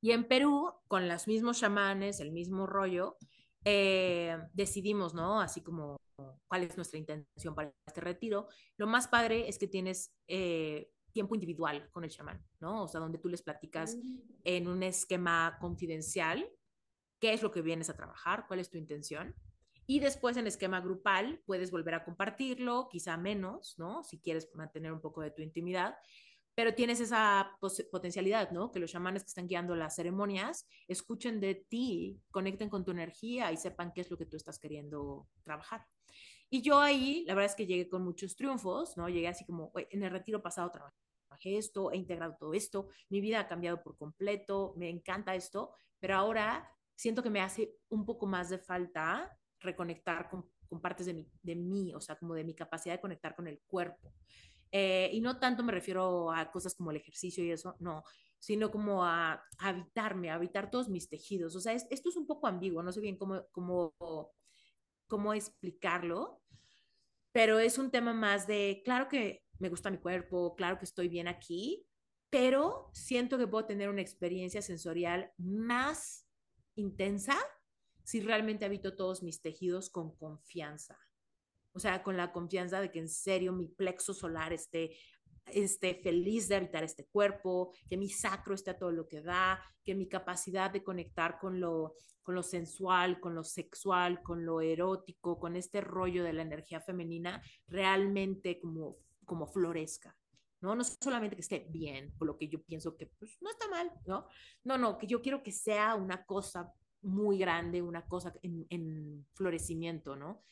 Y en Perú, con los mismos chamanes, el mismo rollo, eh, decidimos, ¿no? Así como cuál es nuestra intención para este retiro. Lo más padre es que tienes eh, tiempo individual con el chamán, ¿no? O sea, donde tú les platicas mm. en un esquema confidencial qué es lo que vienes a trabajar, cuál es tu intención. Y después en esquema grupal puedes volver a compartirlo, quizá menos, ¿no? Si quieres mantener un poco de tu intimidad, pero tienes esa potencialidad, ¿no? Que los chamanes que están guiando las ceremonias escuchen de ti, conecten con tu energía y sepan qué es lo que tú estás queriendo trabajar. Y yo ahí, la verdad es que llegué con muchos triunfos, ¿no? Llegué así como, en el retiro pasado trabajé esto, he integrado todo esto, mi vida ha cambiado por completo, me encanta esto, pero ahora siento que me hace un poco más de falta reconectar con, partes de mí, de mí, o sea, como de mi capacidad de conectar con el cuerpo. Eh, y no tanto me refiero a cosas como el ejercicio y eso, no, sino como a, habitarme, a habitar todos mis tejidos. O sea, esto es un poco ambiguo, no sé bien cómo, cómo, cómo explicarlo, pero es un tema más de, claro que me gusta mi cuerpo, claro que estoy bien aquí, pero siento que puedo tener una experiencia sensorial más intensa si realmente habito todos mis tejidos con confianza. O sea, con la confianza de que en serio mi plexo solar esté, esté feliz de habitar este cuerpo, que mi sacro esté a todo lo que da, que mi capacidad de conectar con lo, con lo sensual, con lo sexual, con lo erótico, con este rollo de la energía femenina, realmente como, como florezca. ¿no? No solamente que esté bien, por lo que yo pienso que pues, no está mal, ¿no? No, no, que yo quiero que sea una cosa muy grande, una cosa en, en florecimiento, ¿no?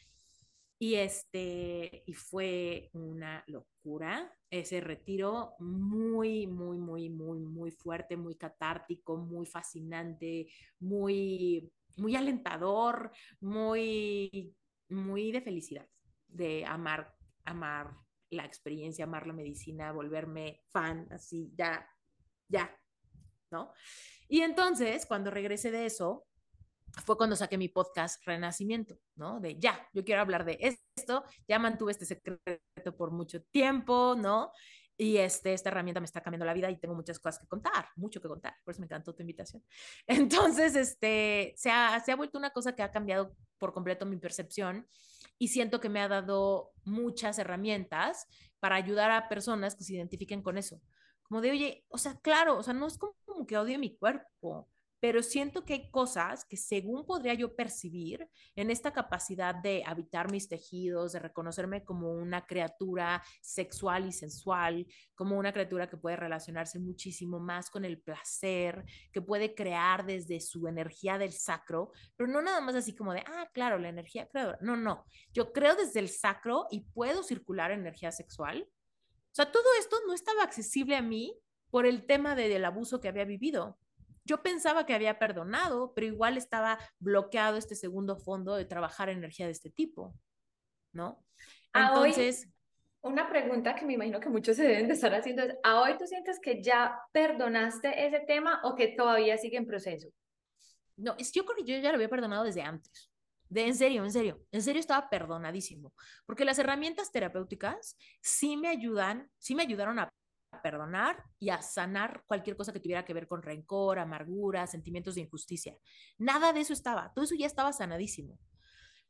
Y, este, y fue una locura ese retiro, muy, muy, muy, muy, muy fuerte, muy catártico, muy fascinante, muy, muy alentador, muy, muy de felicidad, de amar, amar la experiencia, amar la medicina, volverme fan, así, ya, ya, ¿no? Y entonces, cuando regresé de eso, fue cuando saqué mi podcast Renacimiento, ¿no? De ya, yo quiero hablar de esto, ya mantuve este secreto por mucho tiempo, ¿no? Y este, esta herramienta me está cambiando la vida y tengo muchas cosas que contar, mucho que contar, por eso me encantó tu invitación. Entonces, este, se ha, se ha vuelto una cosa que ha cambiado por completo mi percepción y siento que me ha dado muchas herramientas para ayudar a personas que se identifiquen con eso. Como de, oye, o sea, claro, o sea, no es como que odio mi cuerpo, pero siento que hay cosas que según podría yo percibir en esta capacidad de habitar mis tejidos, de reconocerme como una criatura sexual y sensual, como una criatura que puede relacionarse muchísimo más con el placer, que puede crear desde su energía del sacro, pero no nada más así como de, ah, claro, la energía creadora. No, no, yo creo desde el sacro y puedo circular energía sexual. O sea, todo esto no estaba accesible a mí por el tema del abuso que había vivido yo pensaba que había perdonado, pero igual estaba bloqueado este segundo fondo de trabajar energía de este tipo, ¿no? Entonces... una pregunta que me imagino que muchos se deben de estar haciendo es, ¿a hoy tú sientes que ya perdonaste ese tema o que todavía sigue en proceso? No, es, yo creo que yo ya lo había perdonado desde antes. De, en serio, en serio, en serio estaba perdonadísimo, porque las herramientas terapéuticas sí me ayudan, sí me ayudaron a perdonar y a sanar cualquier cosa que tuviera que ver con rencor, amargura, sentimientos de injusticia. Nada de eso estaba, todo eso ya estaba sanadísimo.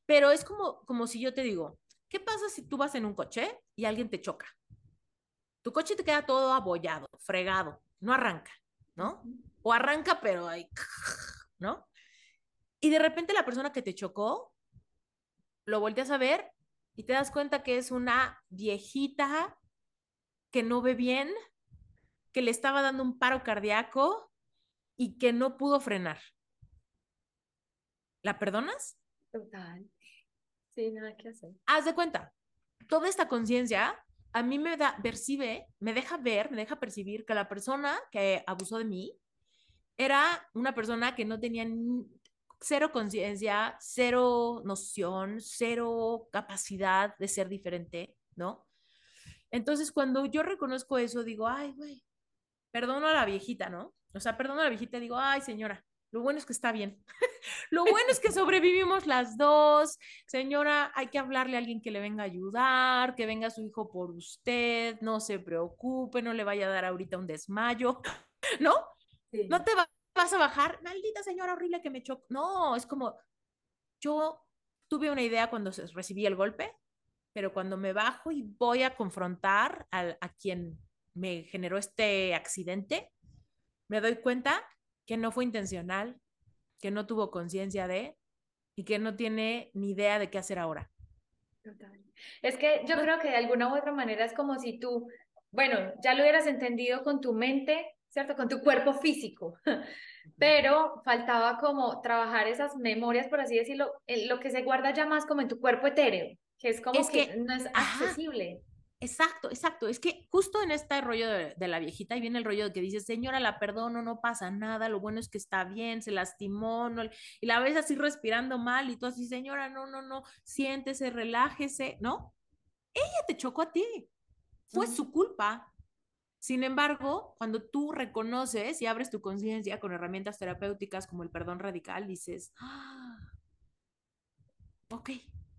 Pero es como, como si yo te digo, ¿qué pasa si tú vas en un coche y alguien te choca? Tu coche te queda todo abollado, fregado, no arranca, ¿no? O arranca, pero hay, ¿no? Y de repente la persona que te chocó, lo volteas a ver y te das cuenta que es una viejita que no ve bien, que le estaba dando un paro cardíaco y que no pudo frenar. ¿La perdonas? Total. Sí, nada que hacer. Haz de cuenta, toda esta conciencia a mí me da, percibe, me deja ver, me deja percibir que la persona que abusó de mí era una persona que no tenía cero conciencia, cero noción, cero capacidad de ser diferente, ¿no? Entonces, cuando yo reconozco eso, digo, ay, güey, perdono a la viejita, ¿no? O sea, perdono a la viejita, digo, ay, señora, lo bueno es que está bien. lo bueno es que sobrevivimos las dos. Señora, hay que hablarle a alguien que le venga a ayudar, que venga su hijo por usted, no se preocupe, no le vaya a dar ahorita un desmayo, ¿no? Sí. No te vas a bajar, maldita señora horrible que me chocó. No, es como, yo tuve una idea cuando recibí el golpe, pero cuando me bajo y voy a confrontar a, a quien me generó este accidente, me doy cuenta que no fue intencional, que no tuvo conciencia de y que no tiene ni idea de qué hacer ahora. Es que yo creo que de alguna u otra manera es como si tú, bueno, ya lo hubieras entendido con tu mente, ¿cierto? Con tu cuerpo físico, pero faltaba como trabajar esas memorias, por así decirlo, lo que se guarda ya más como en tu cuerpo etéreo, que es como que, no es accesible. Exacto, exacto. Es que justo en este rollo de, la viejita, y viene el rollo de que dice, señora, la perdono, no pasa nada, lo bueno es que está bien, se lastimó, no, y la ves así respirando mal, y tú así, señora, no, no, no, siéntese, relájese, ¿no? Ella te chocó a ti, fue su culpa. Sin embargo, cuando tú reconoces y abres tu conciencia con herramientas terapéuticas como el perdón radical, dices, ah, ok,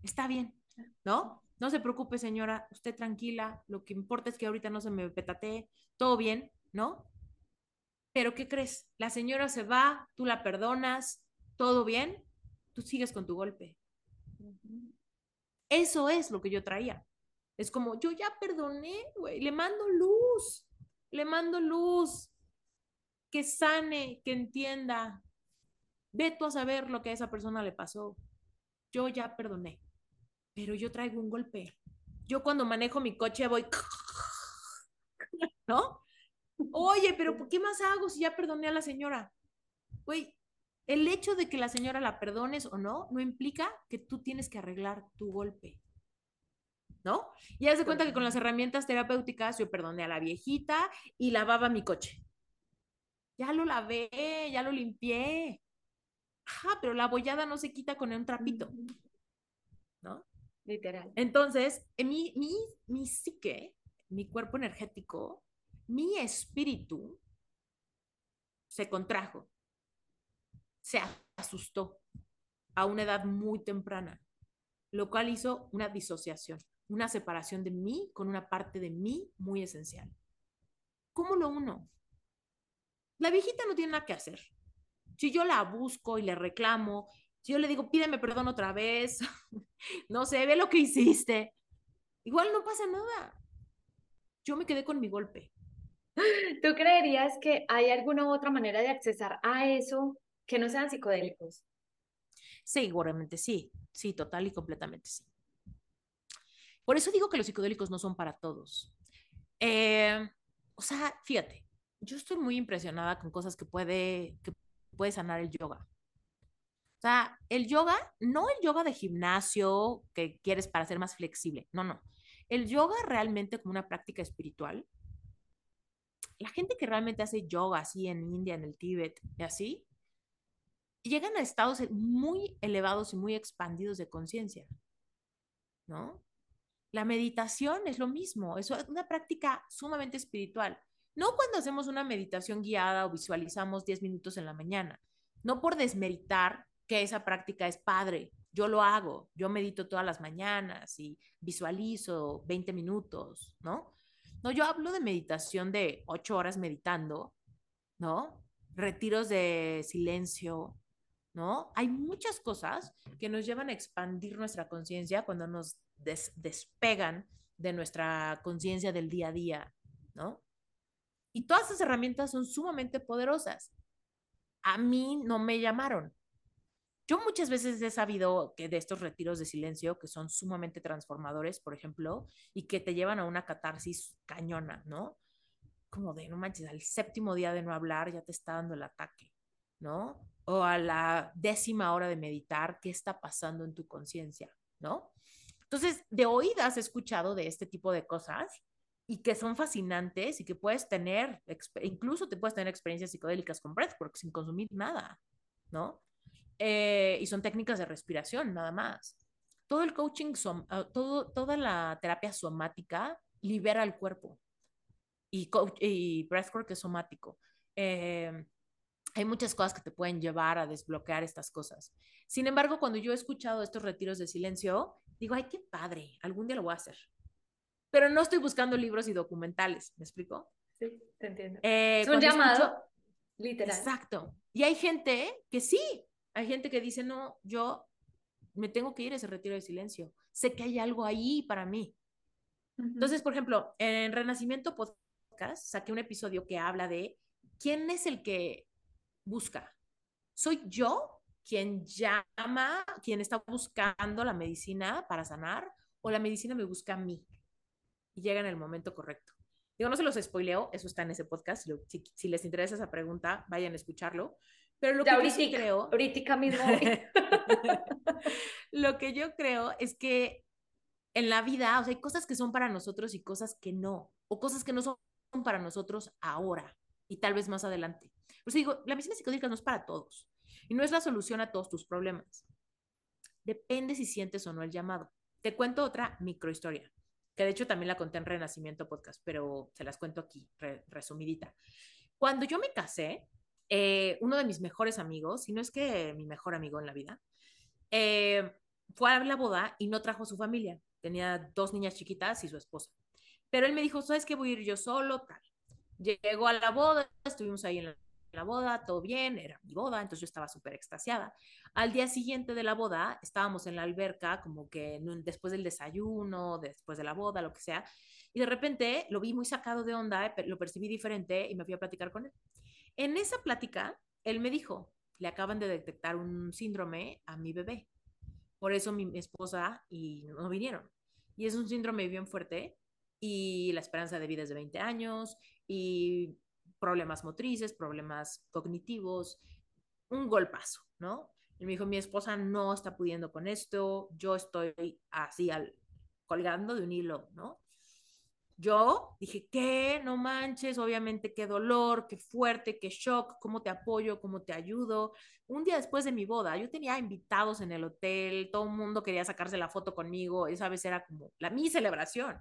está bien, ¿no? No se preocupe, señora, usted tranquila, lo que importa es que ahorita no se me petatee, todo bien, ¿no? Pero ¿qué crees? La señora se va, tú la perdonas, todo bien, tú sigues con tu golpe. Eso es lo que yo traía. Es como, yo ya perdoné, güey, le mando luz, le mando luz, que sane, que entienda. Ve tú a saber lo que a esa persona le pasó. Yo ya perdoné pero yo traigo un golpe. Yo cuando manejo mi coche voy, ¿no? Oye, pero ¿qué más hago si ya perdoné a la señora? Güey, el hecho de que la señora la perdones o no, no implica que tú tienes que arreglar tu golpe. ¿No? Y haz de cuenta que con las herramientas terapéuticas yo perdoné a la viejita y lavaba mi coche. Ya lo lavé, ya lo limpié. Ajá, pero la bollada no se quita con un trapito. Literal. Entonces, mi, mi, mi psique, mi cuerpo energético, mi espíritu se contrajo, se asustó a una edad muy temprana, lo cual hizo una disociación, una separación de mí con una parte de mí muy esencial. ¿Cómo lo uno? La viejita no tiene nada que hacer. Si yo la busco y le reclamo si yo le digo, pídeme perdón otra vez, no sé, ve lo que hiciste, igual no pasa nada. Yo me quedé con mi golpe. ¿Tú creerías que hay alguna otra manera de accesar a eso que no sean psicodélicos? Sí, seguramente sí, sí, total y completamente sí. Por eso digo que los psicodélicos no son para todos. Eh, o sea, fíjate, yo estoy muy impresionada con cosas que puede, que puede sanar el yoga. Sea, el yoga, no el yoga de gimnasio que quieres para ser más flexible, no, no. El yoga realmente como una práctica espiritual. La gente que realmente hace yoga así en India, en el Tíbet y así, llegan a estados muy elevados y muy expandidos de conciencia, ¿no? La meditación es lo mismo, es una práctica sumamente espiritual. No cuando hacemos una meditación guiada o visualizamos 10 minutos en la mañana, no por desmeritar que esa práctica es padre. Yo lo hago, yo medito todas las mañanas y visualizo 20 minutos, ¿no? No, yo hablo de meditación de 8 horas meditando, ¿no? Retiros de silencio, ¿no? Hay muchas cosas que nos llevan a expandir nuestra conciencia cuando nos despegan de nuestra conciencia del día a día, ¿no? Y todas esas herramientas son sumamente poderosas. A mí no me llamaron, yo muchas veces he sabido que de estos retiros de silencio que son sumamente transformadores, por ejemplo, y que te llevan a una catarsis cañona, ¿no? Como de, no manches, al séptimo día de no hablar ya te está dando el ataque, ¿no? O a la décima hora de meditar, ¿qué está pasando en tu conciencia, ¿no? Entonces, de oídas he escuchado de este tipo de cosas y que son fascinantes y que puedes tener, incluso te puedes tener experiencias psicodélicas con breathwork sin consumir nada, ¿no? Eh, y son técnicas de respiración, nada más. Todo el coaching, ah, todo, toda la terapia somática libera el cuerpo. Y, y breathwork es somático. Eh, hay muchas cosas que te pueden llevar a desbloquear estas cosas. Sin embargo, cuando yo he escuchado estos retiros de silencio, digo, ay, qué padre, algún día lo voy a hacer. Pero no estoy buscando libros y documentales, ¿me explico? Sí, te entiendo. Eh, es un llamado literal. Exacto. Y hay gente que sí, hay gente que dice, no, yo me tengo que ir a ese retiro de silencio. Sé que hay algo ahí para mí. Entonces, por ejemplo, en Renacimiento Podcast saqué un episodio que habla de quién es el que busca. ¿Soy yo quien llama, quien está buscando la medicina para sanar o la medicina me busca a mí? Y llega en el momento correcto. Digo, no se los spoileo, eso está en ese podcast. Si, les interesa esa pregunta, vayan a escucharlo. Pero lo que yo creo. Ahorita mismo. lo que yo creo es que en la vida, o sea, hay cosas que son para nosotros y cosas que no, o cosas que no son para nosotros ahora y tal vez más adelante. Pues digo, la medicina psicodélica no es para todos y no es la solución a todos tus problemas. Depende si sientes o no el llamado. Te cuento otra microhistoria que de hecho también la conté en Renacimiento Podcast, pero se las cuento aquí, resumidita. Cuando yo me casé, eh, uno de mis mejores amigos, si no es que mi mejor amigo en la vida, eh, fue a la boda y no trajo su familia. Tenía dos niñas chiquitas y su esposa. Pero él me dijo, ¿sabes qué? Voy a ir yo solo, tal. Llegó a la boda, estuvimos ahí en la, la boda, todo bien, era mi boda, entonces yo estaba súper extasiada. Al día siguiente de la boda, estábamos en la alberca, como que después del desayuno, después de la boda, lo que sea, y de repente lo vi muy sacado de onda, lo percibí diferente y me fui a platicar con él. En esa plática, él me dijo, le acaban de detectar un síndrome a mi bebé. Por eso mi esposa y no vinieron. Y es un síndrome bien fuerte y la esperanza de vida es de 20 años y problemas motrices, problemas cognitivos, un golpazo, ¿no? Y me dijo, mi esposa no está pudiendo con esto, yo estoy así colgando de un hilo, ¿no? Yo dije, ¿qué? No manches, obviamente qué dolor, qué fuerte, qué shock, cómo te apoyo, cómo te ayudo. Un día después de mi boda, yo tenía invitados en el hotel, todo el mundo quería sacarse la foto conmigo, esa vez era como la mi celebración.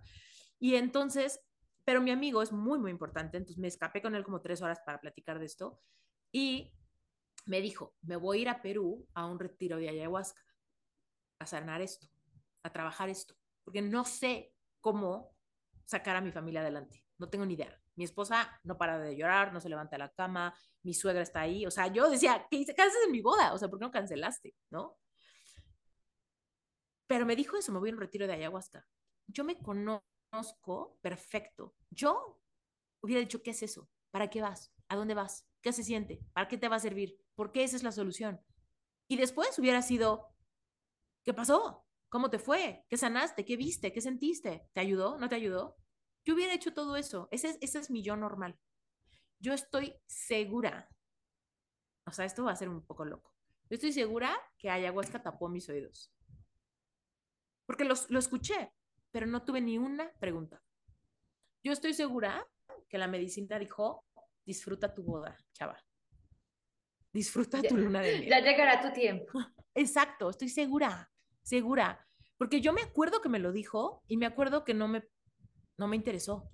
Y entonces, pero mi amigo es muy, muy importante, entonces me escapé con él como tres horas para platicar de esto y me dijo, me voy a ir a Perú a un retiro de ayahuasca, a sanar esto, a trabajar esto, porque no sé cómo sacar a mi familia adelante, no tengo ni idea. Mi esposa no para de llorar, no se levanta la cama, mi suegra está ahí, o sea, yo decía, ¿qué haces en mi boda? O sea, ¿por qué no cancelaste? ¿No? Pero me dijo eso, me voy a un retiro de ayahuasca. Yo me conozco perfecto. Yo hubiera dicho, ¿qué es eso? ¿Para qué vas? ¿A dónde vas? ¿Qué se siente? ¿Para qué te va a servir? porque esa es la solución. Y después hubiera sido, ¿qué pasó? ¿Cómo te fue? ¿Qué sanaste? ¿Qué viste? ¿Qué sentiste? ¿Te ayudó? ¿No te ayudó? Yo hubiera hecho todo eso. Ese es, ese es mi yo normal. Yo estoy segura, o sea, esto va a ser un poco loco. Yo estoy segura que ayahuasca tapó mis oídos. Porque los, lo escuché, pero no tuve ni una pregunta. Yo estoy segura que la medicina dijo, disfruta tu boda, chava disfruta tu luna de miel. Ya llegará tu tiempo. Exacto, estoy segura, segura. Porque yo me acuerdo que me lo dijo y me acuerdo que no me, no me interesó.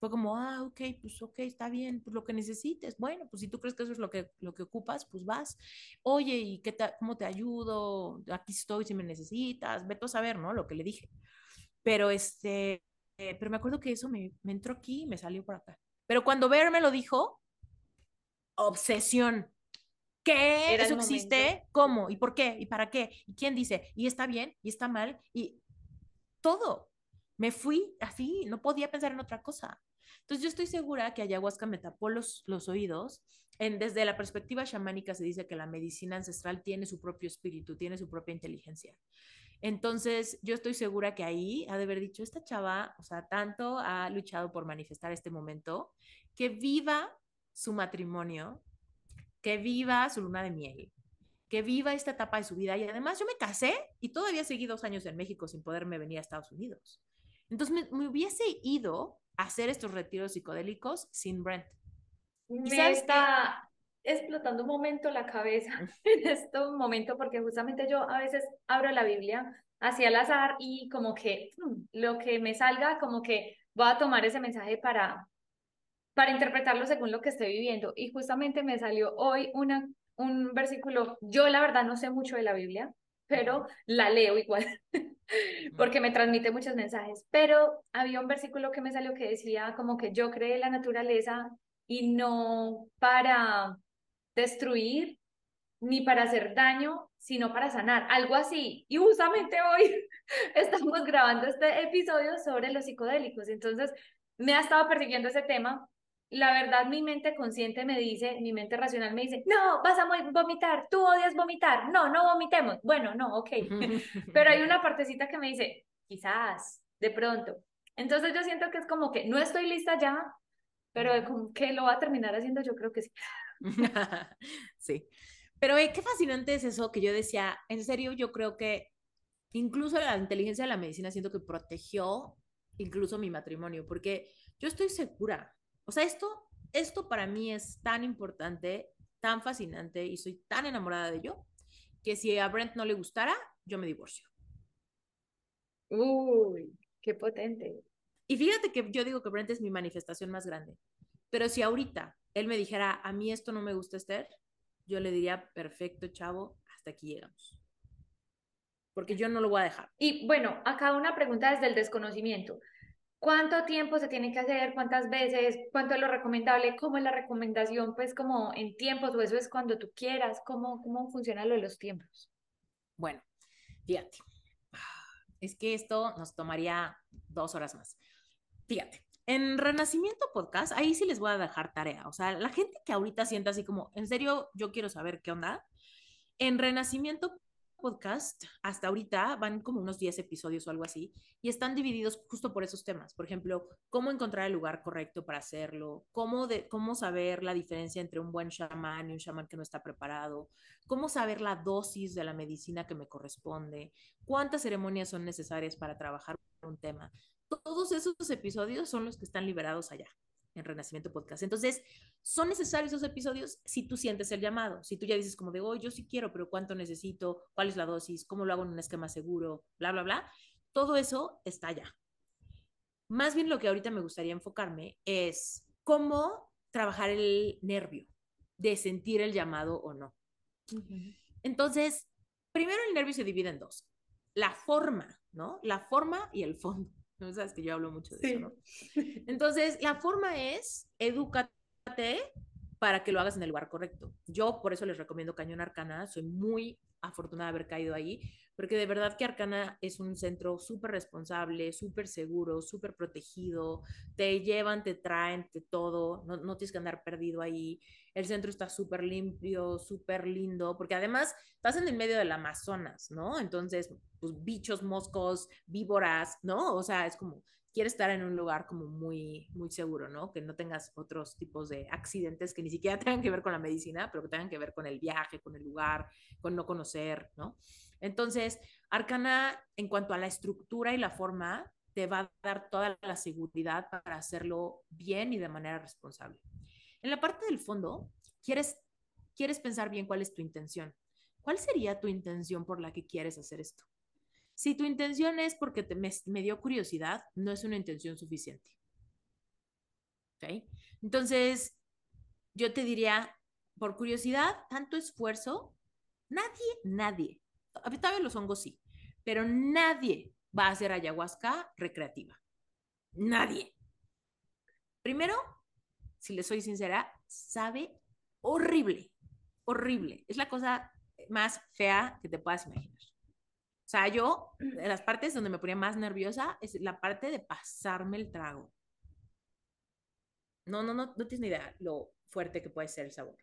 Fue como, ah, ok, pues ok, está bien, pues lo que necesites. Bueno, pues si tú crees que eso es lo que, lo que ocupas, pues vas. Oye, ¿y qué cómo te ayudo? Aquí estoy si me necesitas. Vete a saber, ¿no? Lo que le dije. Pero este, eh, pero me acuerdo que eso me, me entró aquí y me salió por acá. Pero cuando Ver me lo dijo, obsesión. ¿Qué? ¿Eso existe? ¿Cómo? ¿Y por qué? ¿Y para qué? ¿Y quién dice? ¿Y está bien? ¿Y está mal? Y todo. Me fui así, no podía pensar en otra cosa. Entonces yo estoy segura que ayahuasca me tapó los, los oídos. En, desde la perspectiva chamánica se dice que la medicina ancestral tiene su propio espíritu, tiene su propia inteligencia. Entonces yo estoy segura que ahí ha de haber dicho, esta chava, o sea, tanto ha luchado por manifestar este momento, que viva su matrimonio, que viva su luna de miel, que viva esta etapa de su vida. Y además yo me casé y todavía seguí dos años en México sin poderme venir a Estados Unidos. Entonces me, hubiese ido a hacer estos retiros psicodélicos sin Brent. ¿Y me está explotando un momento la cabeza en este momento porque justamente yo a veces abro la Biblia hacia el azar y como que hmm, lo que me salga, como que voy a tomar ese mensaje para, para interpretarlo según lo que estoy viviendo. Y justamente me salió hoy una, un versículo, yo la verdad no sé mucho de la Biblia, pero la leo igual, porque me transmite muchos mensajes. Pero había un versículo que me salió que decía como que yo creé la naturaleza y no para destruir ni para hacer daño, sino para sanar, algo así. Y justamente hoy estamos grabando este episodio sobre los psicodélicos, entonces me ha estado persiguiendo ese tema. La verdad, mi mente consciente me dice, mi mente racional me dice, no, vas a vomitar, tú odias vomitar, no, no vomitemos. Bueno, no, ok. Pero hay una partecita que me dice, quizás, de pronto. Entonces yo siento que es como que no estoy lista ya, pero que lo va a terminar haciendo, yo creo que sí. sí. Pero eh, qué fascinante es eso que yo decía, en serio, yo creo que incluso la inteligencia de la medicina siento que protegió incluso mi matrimonio, porque yo estoy segura, o sea, esto, esto para mí es tan importante, tan fascinante y soy tan enamorada de ello, que si a Brent no le gustara, yo me divorcio. Uy, qué potente. Y fíjate que yo digo que Brent es mi manifestación más grande, pero si ahorita él me dijera, a mí esto no me gusta, Esther, yo le diría, perfecto, chavo, hasta aquí llegamos. Porque yo no lo voy a dejar. Y bueno, acá una pregunta desde el desconocimiento. ¿Cuánto tiempo se tiene que hacer? ¿Cuántas veces? ¿Cuánto es lo recomendable? ¿Cómo es la recomendación? Pues como en tiempos o eso es cuando tú quieras. ¿Cómo, cómo funciona lo de los tiempos? Bueno, fíjate. Es que esto nos tomaría dos horas más. Fíjate, en Renacimiento Podcast, ahí sí les voy a dejar tarea. O sea, la gente que ahorita sienta así como, en serio, yo quiero saber qué onda. En Renacimiento Podcast, hasta ahorita van como unos 10 episodios o algo así, y están divididos justo por esos temas. Por ejemplo, cómo encontrar el lugar correcto para hacerlo, cómo, de, cómo saber la diferencia entre un buen chamán y un chamán que no está preparado, cómo saber la dosis de la medicina que me corresponde, cuántas ceremonias son necesarias para trabajar un tema todos esos episodios son los que están liberados allá en Renacimiento Podcast. Entonces, son necesarios esos episodios si tú sientes el llamado, si tú ya dices como de, oh, yo sí quiero, pero ¿cuánto necesito? ¿Cuál es la dosis? ¿Cómo lo hago en un esquema seguro? Bla, bla, bla. Todo eso está allá. Más bien lo que ahorita me gustaría enfocarme es cómo trabajar el nervio de sentir el llamado o no. Entonces, primero el nervio se divide en dos. La forma, ¿no? La forma y el fondo. No sabes que yo hablo mucho de eso, ¿no? Entonces, la forma es edúcate para que lo hagas en el lugar correcto. Yo por eso les recomiendo Cañón Arcana, soy muy afortunada de haber caído ahí, porque de verdad que Arcana es un centro súper responsable, súper seguro, súper protegido, te llevan, te traen, te todo, no, no tienes que andar perdido ahí, el centro está súper limpio, súper lindo, porque además estás en el medio del Amazonas, ¿no? Entonces, pues bichos, moscos, víboras, ¿no? O sea, es como, quieres estar en un lugar como muy, muy seguro, ¿no? Que no tengas otros tipos de accidentes que ni siquiera tengan que ver con la medicina, pero que tengan que ver con el viaje, con el lugar, con no conocer, ¿no? Entonces, Arcana, en cuanto a la estructura y la forma, te va a dar toda la seguridad para hacerlo bien y de manera responsable. En la parte del fondo, quieres, quieres pensar bien cuál es tu intención. ¿Cuál sería tu intención por la que quieres hacer esto? Si tu intención es porque te, me, dio curiosidad, no es una intención suficiente. ¿Ok? Entonces, yo te diría, por curiosidad, tanto esfuerzo, nadie, nadie, todavía los hongos sí, pero nadie va a hacer ayahuasca recreativa. Nadie. Primero, si le soy sincera, sabe horrible, horrible. Es la cosa más fea que te puedas imaginar. O sea, yo, de las partes donde me ponía más nerviosa es la parte de pasarme el trago. No, no, no, no tienes ni idea lo fuerte que puede ser el sabor.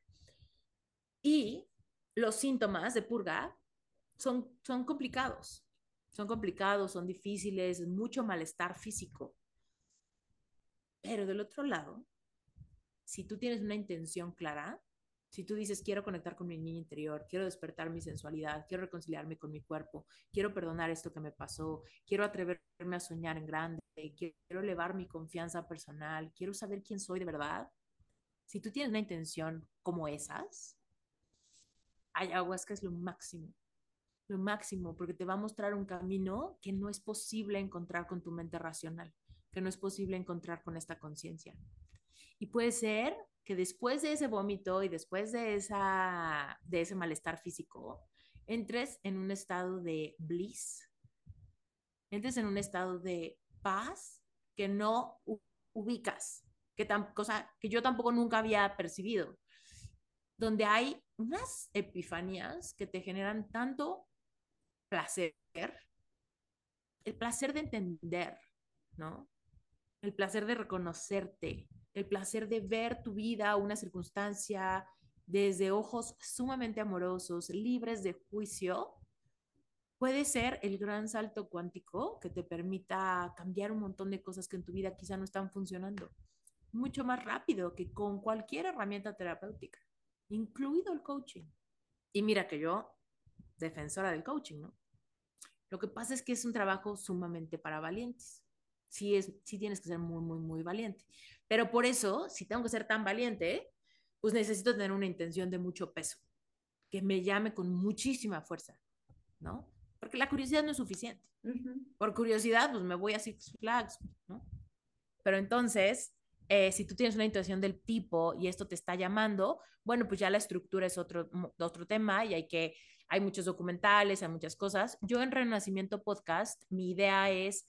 Y los síntomas de purga son, son complicados. Son complicados, son difíciles, mucho malestar físico. Pero del otro lado, si tú tienes una intención clara, si tú dices, quiero conectar con mi niño interior, quiero despertar mi sensualidad, quiero reconciliarme con mi cuerpo, quiero perdonar esto que me pasó, quiero atreverme a soñar en grande, quiero elevar mi confianza personal, quiero saber quién soy de verdad, si tú tienes una intención como esas, ayahuasca es lo máximo, lo máximo, porque te va a mostrar un camino que no es posible encontrar con tu mente racional, que no es posible encontrar con esta conciencia. Y puede ser que después de ese vómito y después de, esa, de ese malestar físico, entres en un estado de bliss, entres en un estado de paz que no ubicas, que, tan, cosa que yo tampoco nunca había percibido, donde hay unas epifanías que te generan tanto placer, el placer de entender, ¿no? El placer de reconocerte, el placer de ver tu vida, una circunstancia desde ojos sumamente amorosos, libres de juicio, puede ser el gran salto cuántico que te permita cambiar un montón de cosas que en tu vida quizá no están funcionando mucho más rápido que con cualquier herramienta terapéutica, incluido el coaching. Y mira que yo, defensora del coaching, ¿no? Lo que pasa es que es un trabajo sumamente para valientes. Sí, es, sí tienes que ser muy, muy, muy valiente. Pero por eso, si tengo que ser tan valiente, pues necesito tener una intención de mucho peso, que me llame con muchísima fuerza, ¿no? Porque la curiosidad no es suficiente. Por curiosidad, pues me voy a Six Flags, ¿no? Pero entonces, eh, si tú tienes una intuición del tipo y esto te está llamando, bueno, pues ya la estructura es otro, otro tema y hay que, hay muchos documentales, hay muchas cosas. Yo en Renacimiento Podcast, mi idea es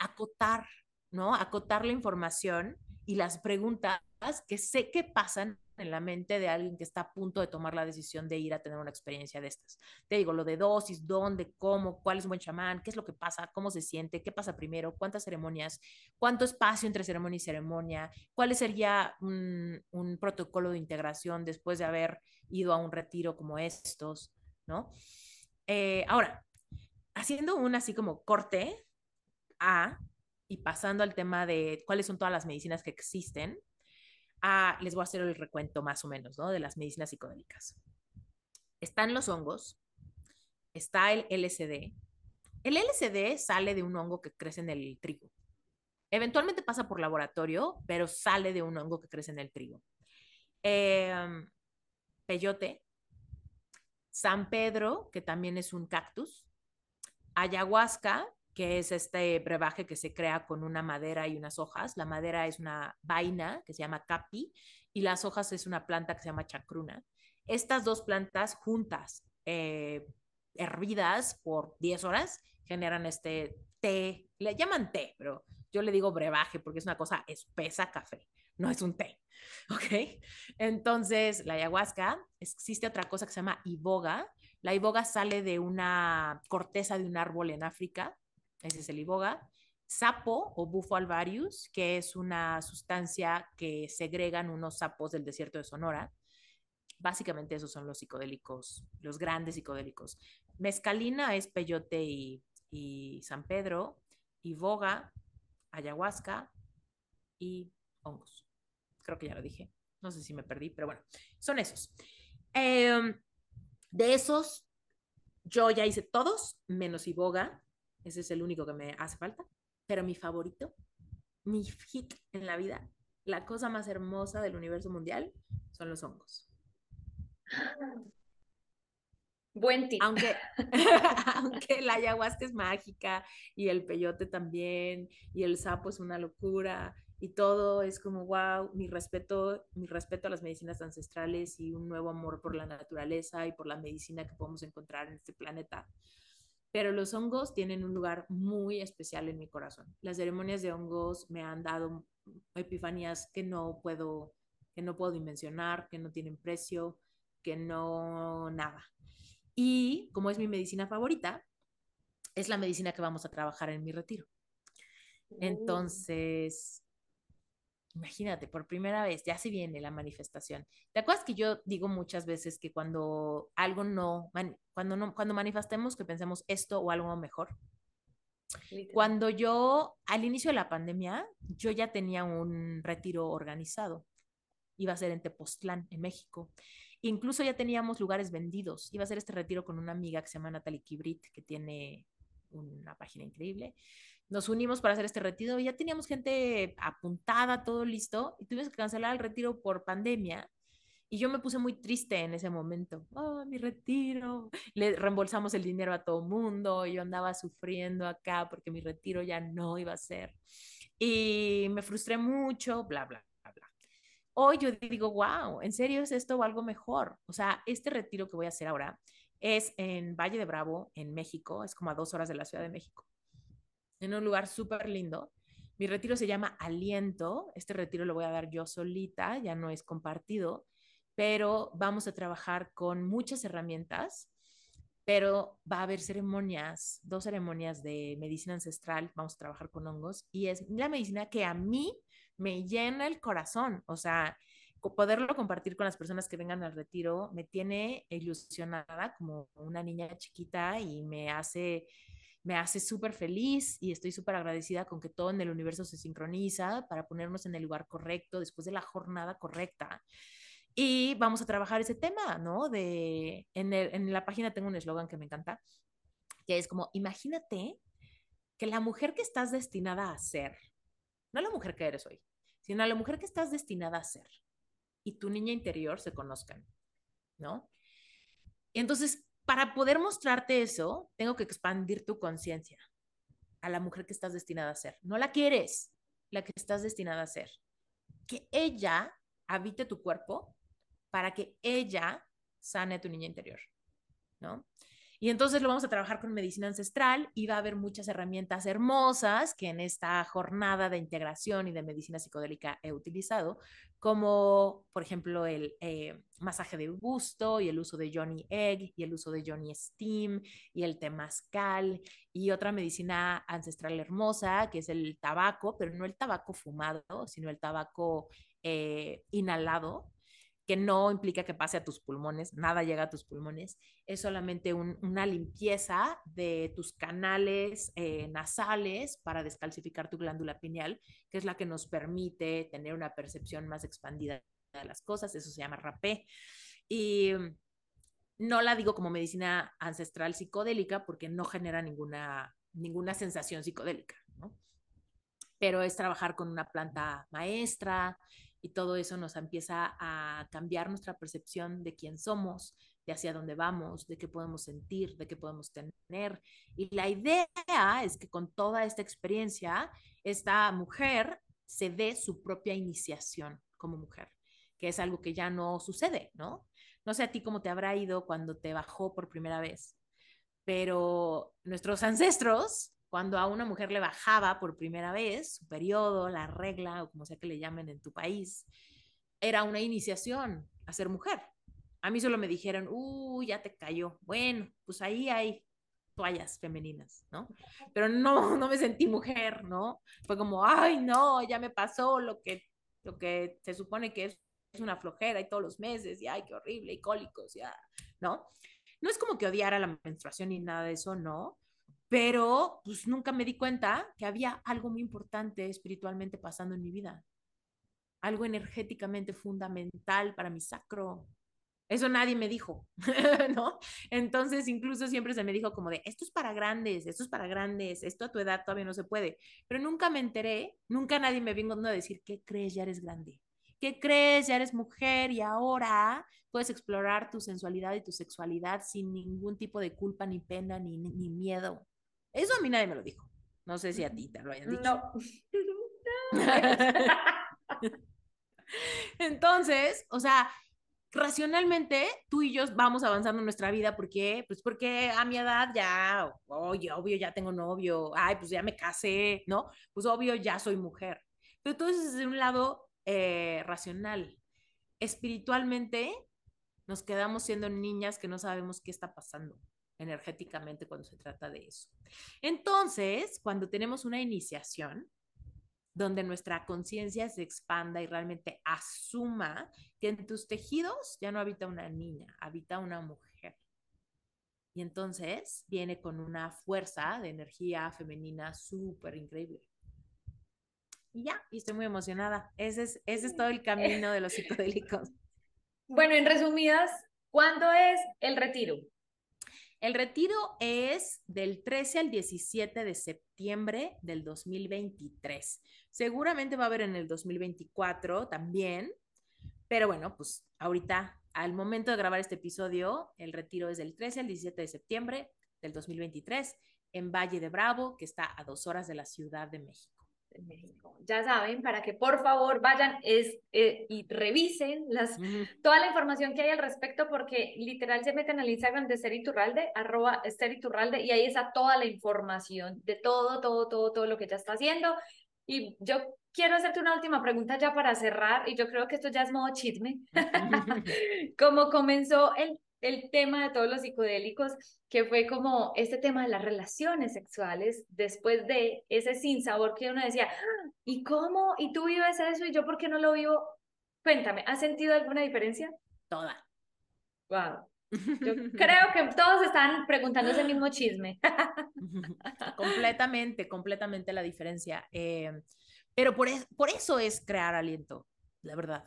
acotar, ¿no? Acotar la información y las preguntas que sé que pasan en la mente de alguien que está a punto de tomar la decisión de ir a tener una experiencia de estas. Te digo, lo de dosis, dónde, cómo, cuál es un buen chamán, qué es lo que pasa, cómo se siente, qué pasa primero, cuántas ceremonias, cuánto espacio entre ceremonia y ceremonia, cuál sería un, un protocolo de integración después de haber ido a un retiro como estos, ¿no? Eh, ahora, haciendo un así como corte a y pasando al tema de cuáles son todas las medicinas que existen, les voy a hacer el recuento más o menos, ¿no? De las medicinas psicodélicas. Están los hongos, está el LSD. El LSD sale de un hongo que crece en el trigo. Eventualmente pasa por laboratorio, pero sale de un hongo que crece en el trigo. Em, peyote, San Pedro, que también es un cactus, ayahuasca, que es este brebaje que se crea con una madera y unas hojas. La madera es una vaina que se llama capi y las hojas es una planta que se llama chacruna. Estas dos plantas juntas, eh, hervidas por 10 horas, generan este té, le llaman té, pero yo le digo brebaje porque es una cosa espesa café, no es un té. ¿Ok? Entonces, la ayahuasca, existe otra cosa que se llama iboga. La iboga sale de una corteza de un árbol en África ese es el iboga. Sapo o bufo alvarius, que es una sustancia que segregan unos sapos del desierto de Sonora. Básicamente esos son los psicodélicos, los grandes psicodélicos. Mescalina es peyote y, y San Pedro, iboga, ayahuasca y hongos. Creo que ya lo dije. No sé si me perdí, pero bueno, son esos. Em, de esos, yo ya hice todos, menos iboga. Ese es el único que me hace falta. Pero mi favorito, mi hit en la vida, la cosa más hermosa del universo mundial, son los hongos. Buen tip. Aunque, aunque la ayahuasca es mágica y el peyote también y el sapo es una locura y todo es como wow, mi respeto, mi respeto a las medicinas ancestrales y un nuevo amor por la naturaleza y por la medicina que podemos encontrar en este planeta pero los hongos tienen un lugar muy especial en mi corazón. Las ceremonias de hongos me han dado epifanías que no puedo que no puedo dimensionar, que no tienen precio, que no nada. Y como es mi medicina favorita, es la medicina que vamos a trabajar en mi retiro. Uh. Entonces, Imagínate, por primera vez, ya se viene la manifestación. ¿Te acuerdas que yo digo muchas veces que cuando algo no, cuando no, cuando manifestemos que pensemos esto o algo mejor? Cuando yo, al inicio de la pandemia, yo ya tenía un retiro organizado. Iba a ser en Tepoztlán, en México. Incluso ya teníamos lugares vendidos. Iba a ser este retiro con una amiga que se llama Natalie Kibrit, que tiene una página increíble. Nos unimos para hacer este retiro ya teníamos gente apuntada, todo listo, y tuvimos que cancelar el retiro por pandemia. Y yo me puse muy triste en ese momento. Oh, mi retiro. Le reembolsamos el dinero a todo mundo. Yo andaba sufriendo acá porque mi retiro ya no iba a ser. Y me frustré mucho, bla, bla, bla, bla. Hoy yo digo, wow, ¿en serio es esto o algo mejor? O sea, este retiro que voy a hacer ahora es en Valle de Bravo, en México. Es como a dos horas de la Ciudad de México. En un lugar súper lindo. Mi retiro se llama Aliento. Este retiro lo voy a dar yo solita, ya no es compartido pero vamos a trabajar con muchas herramientas, pero va a haber ceremonias, dos ceremonias de medicina ancestral, vamos a trabajar con hongos y es la medicina que a mí me llena el corazón, o sea, poderlo compartir con las personas que vengan al retiro me tiene ilusionada como una niña chiquita y me hace me hace súper feliz y estoy súper agradecida con que todo en el universo se sincroniza para ponernos en el lugar correcto después de la jornada correcta. Y vamos a trabajar ese tema, ¿no? De, en, en la página tengo un eslogan que me encanta, que es como, imagínate que la mujer que estás destinada a ser, no la mujer que eres hoy, sino a la mujer que estás destinada a ser, y tu niña interior se conozcan, ¿no? entonces, para poder mostrarte eso, tengo que expandir tu conciencia a la mujer que estás destinada a ser. No la quieres, la que estás destinada a ser. Que ella habite tu cuerpo para que ella sane tu niña interior, ¿no? Y entonces lo vamos a trabajar con medicina ancestral y va a haber muchas herramientas hermosas que en esta jornada de integración y de medicina psicodélica he utilizado, como por ejemplo el eh, masaje de gusto y el uso de Johnny Egg y el uso de Johnny Steam y el temazcal y otra medicina ancestral hermosa que es el tabaco, pero no el tabaco fumado, sino el tabaco eh, inhalado que no implica que pase a tus pulmones, nada llega a tus pulmones, es solamente una limpieza de tus canales eh, nasales para descalcificar tu glándula pineal, que es la que nos permite tener una percepción más expandida de las cosas, eso se llama rapé. Y no la digo como medicina ancestral psicodélica porque no genera ninguna, ninguna sensación psicodélica, ¿no? Pero es trabajar con una planta maestra, y todo eso nos empieza a cambiar nuestra percepción de quién somos, de hacia dónde vamos, de qué podemos sentir, de qué podemos tener. Y la idea es que con toda esta experiencia, esta mujer se dé su propia iniciación como mujer, que es algo que ya no sucede, ¿no? No sé a ti cómo te habrá ido cuando te bajó por primera vez, pero nuestros ancestros cuando a una mujer le bajaba por primera vez su periodo, la regla o como sea que le llamen en tu país, era una iniciación a ser mujer. A mí solo me dijeron, uy, ya te cayó. Bueno, pues ahí hay toallas femeninas, ¿no? Pero no, no me sentí mujer, ¿no? Fue como, ay, no, ya me pasó lo que, lo que se supone que es, una flojera y todos los meses, y ay, qué horrible, y cólicos, ya, ¿no? No es como que odiara la menstruación ni nada de eso, no, pero pues nunca me di cuenta que había algo muy importante espiritualmente pasando en mi vida, algo energéticamente fundamental para mi sacro. Eso nadie me dijo, ¿no? Entonces, incluso siempre se me dijo como de, esto es para grandes, esto es para grandes, esto a tu edad todavía no se puede. Pero nunca me enteré, nunca nadie me vino a decir, ¿qué crees? Ya eres grande. ¿Qué crees? Ya eres mujer y ahora puedes explorar tu sensualidad y tu sexualidad sin ningún tipo de culpa, ni pena, ni, ni miedo. Eso a mí nadie me lo dijo. No sé si a ti te lo hayan dicho. No. Entonces, o sea, racionalmente tú y yo vamos avanzando en nuestra vida porque pues porque a mi edad ya oye obvio ya tengo novio ay pues ya me casé no pues obvio ya soy mujer pero todo eso es de un lado eh, racional espiritualmente nos quedamos siendo niñas que no sabemos qué está pasando energéticamente cuando se trata de eso. Entonces, cuando tenemos una iniciación, donde nuestra conciencia se expanda y realmente asuma que en tus tejidos ya no habita una niña, habita una mujer. Y entonces viene con una fuerza de energía femenina súper increíble. Y ya, y estoy muy emocionada. Ese es, ese es todo el camino de los psicodélicos. Bueno, en resumidas, ¿cuándo es el retiro? El retiro es del 13 al 17 de septiembre del 2023. Seguramente va a haber en el 2024 también, pero bueno, pues ahorita, al momento de grabar este episodio, el retiro es del 13 al 17 de septiembre del 2023 en Valle de Bravo, que está a dos horas de la Ciudad de México. México. Ya saben, para que por favor vayan es, eh, y revisen las, toda la información que hay al respecto, porque literal se meten al Instagram de Esther Iturralde, arroba Esther Iturralde, y ahí está toda la información de todo, todo, todo, todo lo que ella está haciendo. Y yo quiero hacerte una última pregunta ya para cerrar, y yo creo que esto ya es modo chisme. ¿Cómo comenzó el el tema de todos los psicodélicos, que fue como este tema de las relaciones sexuales, después de ese sinsabor que uno decía, ah, ¿y cómo? ¿Y tú vives eso? ¿Y yo por qué no lo vivo? Cuéntame, ¿has sentido alguna diferencia? Toda. Wow. Yo creo que todos están preguntando ese mismo chisme. completamente, completamente la diferencia. Eh, pero por, por eso es crear aliento, la verdad.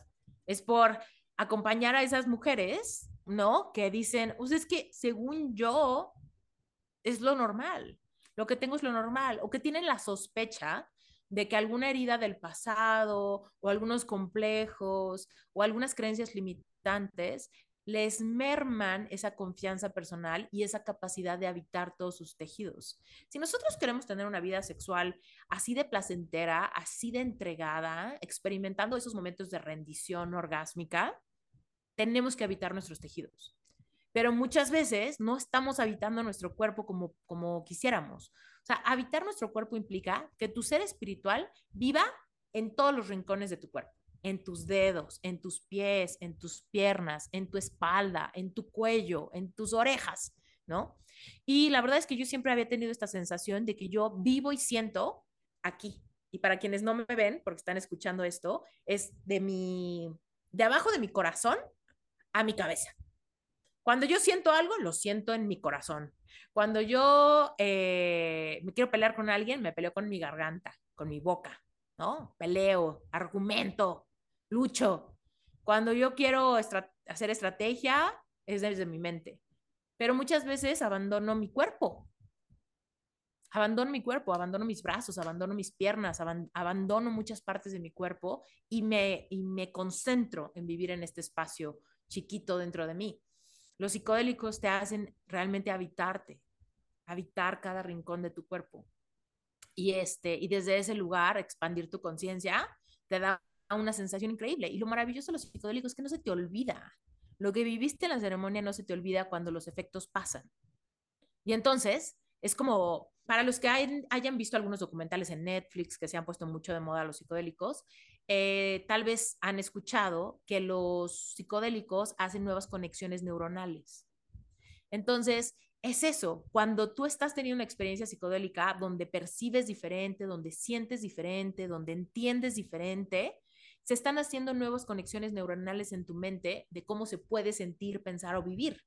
Es por acompañar a esas mujeres ¿no? Que dicen, pues es que según yo es lo normal, lo que tengo es lo normal, o que tienen la sospecha de que alguna herida del pasado o algunos complejos o algunas creencias limitantes les merman esa confianza personal y esa capacidad de habitar todos sus tejidos. Si nosotros queremos tener una vida sexual así de placentera, así de entregada, experimentando esos momentos de rendición orgásmica, tenemos que habitar nuestros tejidos. Pero muchas veces no estamos habitando nuestro cuerpo como, como quisiéramos. O sea, habitar nuestro cuerpo implica que tu ser espiritual viva en todos los rincones de tu cuerpo, en tus dedos, en tus pies, en tus piernas, en tu espalda, en tu cuello, en tus orejas, ¿no? Y la verdad es que yo siempre había tenido esta sensación de que yo vivo y siento aquí. Y para quienes no me ven, porque están escuchando esto, es de mi, de abajo de mi corazón a mi cabeza. Cuando yo siento algo, lo siento en mi corazón. Cuando yo eh, me quiero pelear con alguien, me peleo con mi garganta, con mi boca, ¿no? Peleo, argumento, lucho. Cuando yo quiero hacer estrategia, es desde mi mente. Pero muchas veces abandono mi cuerpo. Abandono mi cuerpo, abandono mis brazos, abandono mis piernas, abandono muchas partes de mi cuerpo y me, y me concentro en vivir en este espacio chiquito dentro de mí. Los psicodélicos te hacen realmente habitarte, habitar cada rincón de tu cuerpo. Y, este, y desde ese lugar expandir tu conciencia te da una sensación increíble. Y lo maravilloso de los psicodélicos es que no se te olvida. Lo que viviste en la ceremonia no se te olvida cuando los efectos pasan. Y entonces es como, para los que hayan visto algunos documentales en Netflix que se han puesto mucho de moda los psicodélicos, eh, tal vez han escuchado que los psicodélicos hacen nuevas conexiones neuronales. Entonces, es eso, cuando tú estás teniendo una experiencia psicodélica donde percibes diferente, donde sientes diferente, donde entiendes diferente, se están haciendo nuevas conexiones neuronales en tu mente de cómo se puede sentir, pensar o vivir.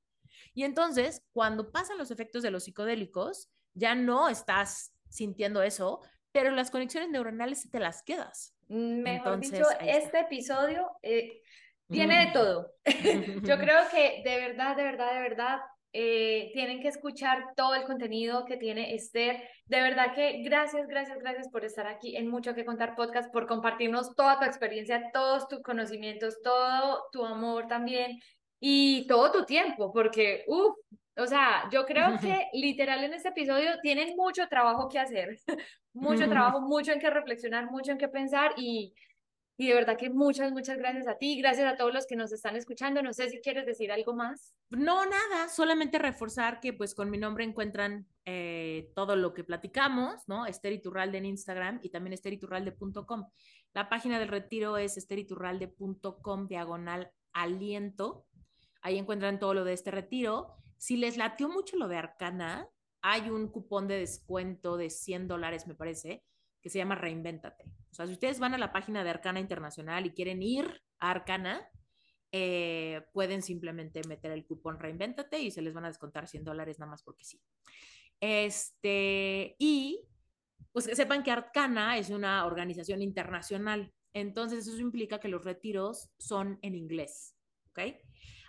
Y entonces, cuando pasan los efectos de los psicodélicos, ya no estás sintiendo eso, pero las conexiones neuronales te las quedas. Mejor dicho, este episodio eh, tiene de todo. Yo creo que de verdad, de verdad, de verdad, eh, tienen que escuchar todo el contenido que tiene Esther. De verdad que gracias, gracias, gracias por estar aquí en Mucho que Contar Podcast, por compartirnos toda tu experiencia, todos tus conocimientos, todo tu amor también y todo tu tiempo, porque, uff, o sea, yo creo que literal en este episodio tienen mucho trabajo que hacer, mucho trabajo, mucho en que reflexionar, mucho en que pensar y, y de verdad que muchas, muchas gracias a ti, gracias a todos los que nos están escuchando. No sé si quieres decir algo más. No, nada, solamente reforzar que pues con mi nombre encuentran eh, todo lo que platicamos, ¿no? Esther Iturralde en Instagram y también esteriturralde.com. La página del retiro es esteriturralde.com diagonal aliento. Ahí encuentran todo lo de este retiro si les latió mucho lo de Arcana, hay un cupón de descuento de 100 dólares, me parece, que se llama Reinvéntate. O sea, si ustedes van a la página de Arcana Internacional y quieren ir a Arcana, eh, pueden simplemente meter el cupón Reinvéntate y se les van a descontar 100 dólares nada más porque sí. Este, y pues que sepan que Arcana es una organización internacional. Entonces, eso implica que los retiros son en inglés. ¿Ok?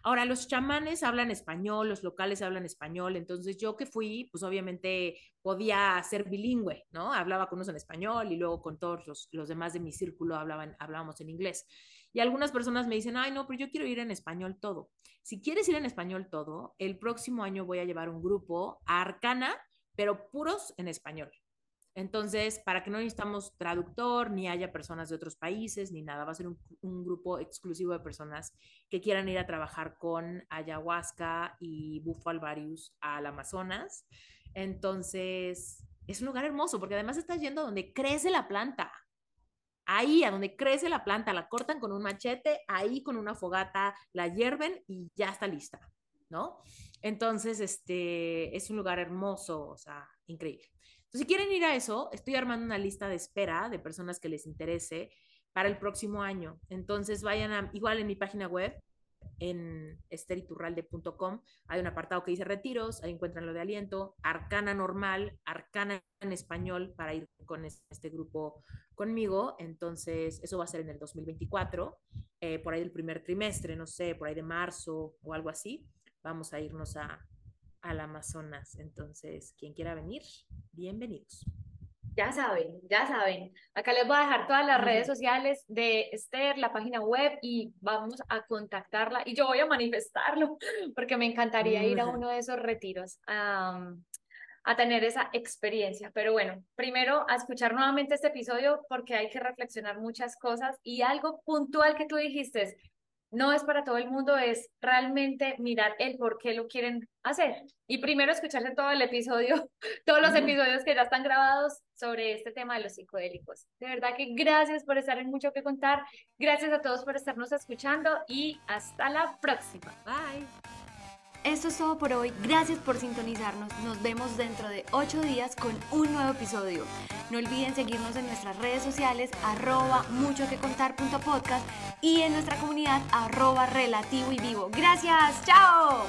Ahora, los chamanes hablan español, los locales hablan español, entonces yo que fui, pues obviamente podía ser bilingüe, ¿no? Hablaba con unos en español y luego con todos los, los demás de mi círculo hablaban, hablábamos en inglés. Y algunas personas me dicen, ay, no, pero yo quiero ir en español todo. Si quieres ir en español todo, el próximo año voy a llevar un grupo a Arcana, pero puros en español. Entonces, para que no necesitamos traductor, ni haya personas de otros países, ni nada, va a ser un, grupo exclusivo de personas que quieran ir a trabajar con ayahuasca y bufo alvarius al Amazonas. Entonces, es un lugar hermoso porque además estás yendo a donde crece la planta. Ahí, a donde crece la planta, la cortan con un machete, ahí con una fogata, la hierven y ya está lista, ¿no? Entonces, este, es un lugar hermoso, o sea, increíble. Si quieren ir a eso, estoy armando una lista de espera de personas que les interese para el próximo año. Entonces, vayan a, igual en mi página web, en esteriturralde.com, hay un apartado que dice retiros, ahí encuentran lo de aliento, arcana normal, arcana en español para ir con este grupo conmigo. Entonces, eso va a ser en el 2024, eh, por ahí del primer trimestre, no sé, por ahí de marzo o algo así. Vamos a irnos a, al Amazonas. Entonces, quien quiera venir, bienvenidos. Ya saben, ya saben. Acá les voy a dejar todas las redes sociales de Esther, la página web y vamos a contactarla y yo voy a manifestarlo porque me encantaría ir a uno de esos retiros a, a tener esa experiencia. Pero bueno, primero a escuchar nuevamente este episodio porque hay que reflexionar muchas cosas y algo puntual que tú dijiste, no es para todo el mundo, es realmente mirar el por qué lo quieren hacer. Y primero escucharse todo el episodio, todos los episodios que ya están grabados sobre este tema de los psicodélicos. De verdad que gracias por estar en Mucho que Contar, gracias a todos por estarnos escuchando y hasta la próxima. Bye. Esto es todo por hoy. Gracias por sintonizarnos. Nos vemos dentro de 8 días con un nuevo episodio. No olviden seguirnos en nuestras redes sociales arroba mucho que contar y en nuestra comunidad arroba relativo y vivo. Gracias. Chao.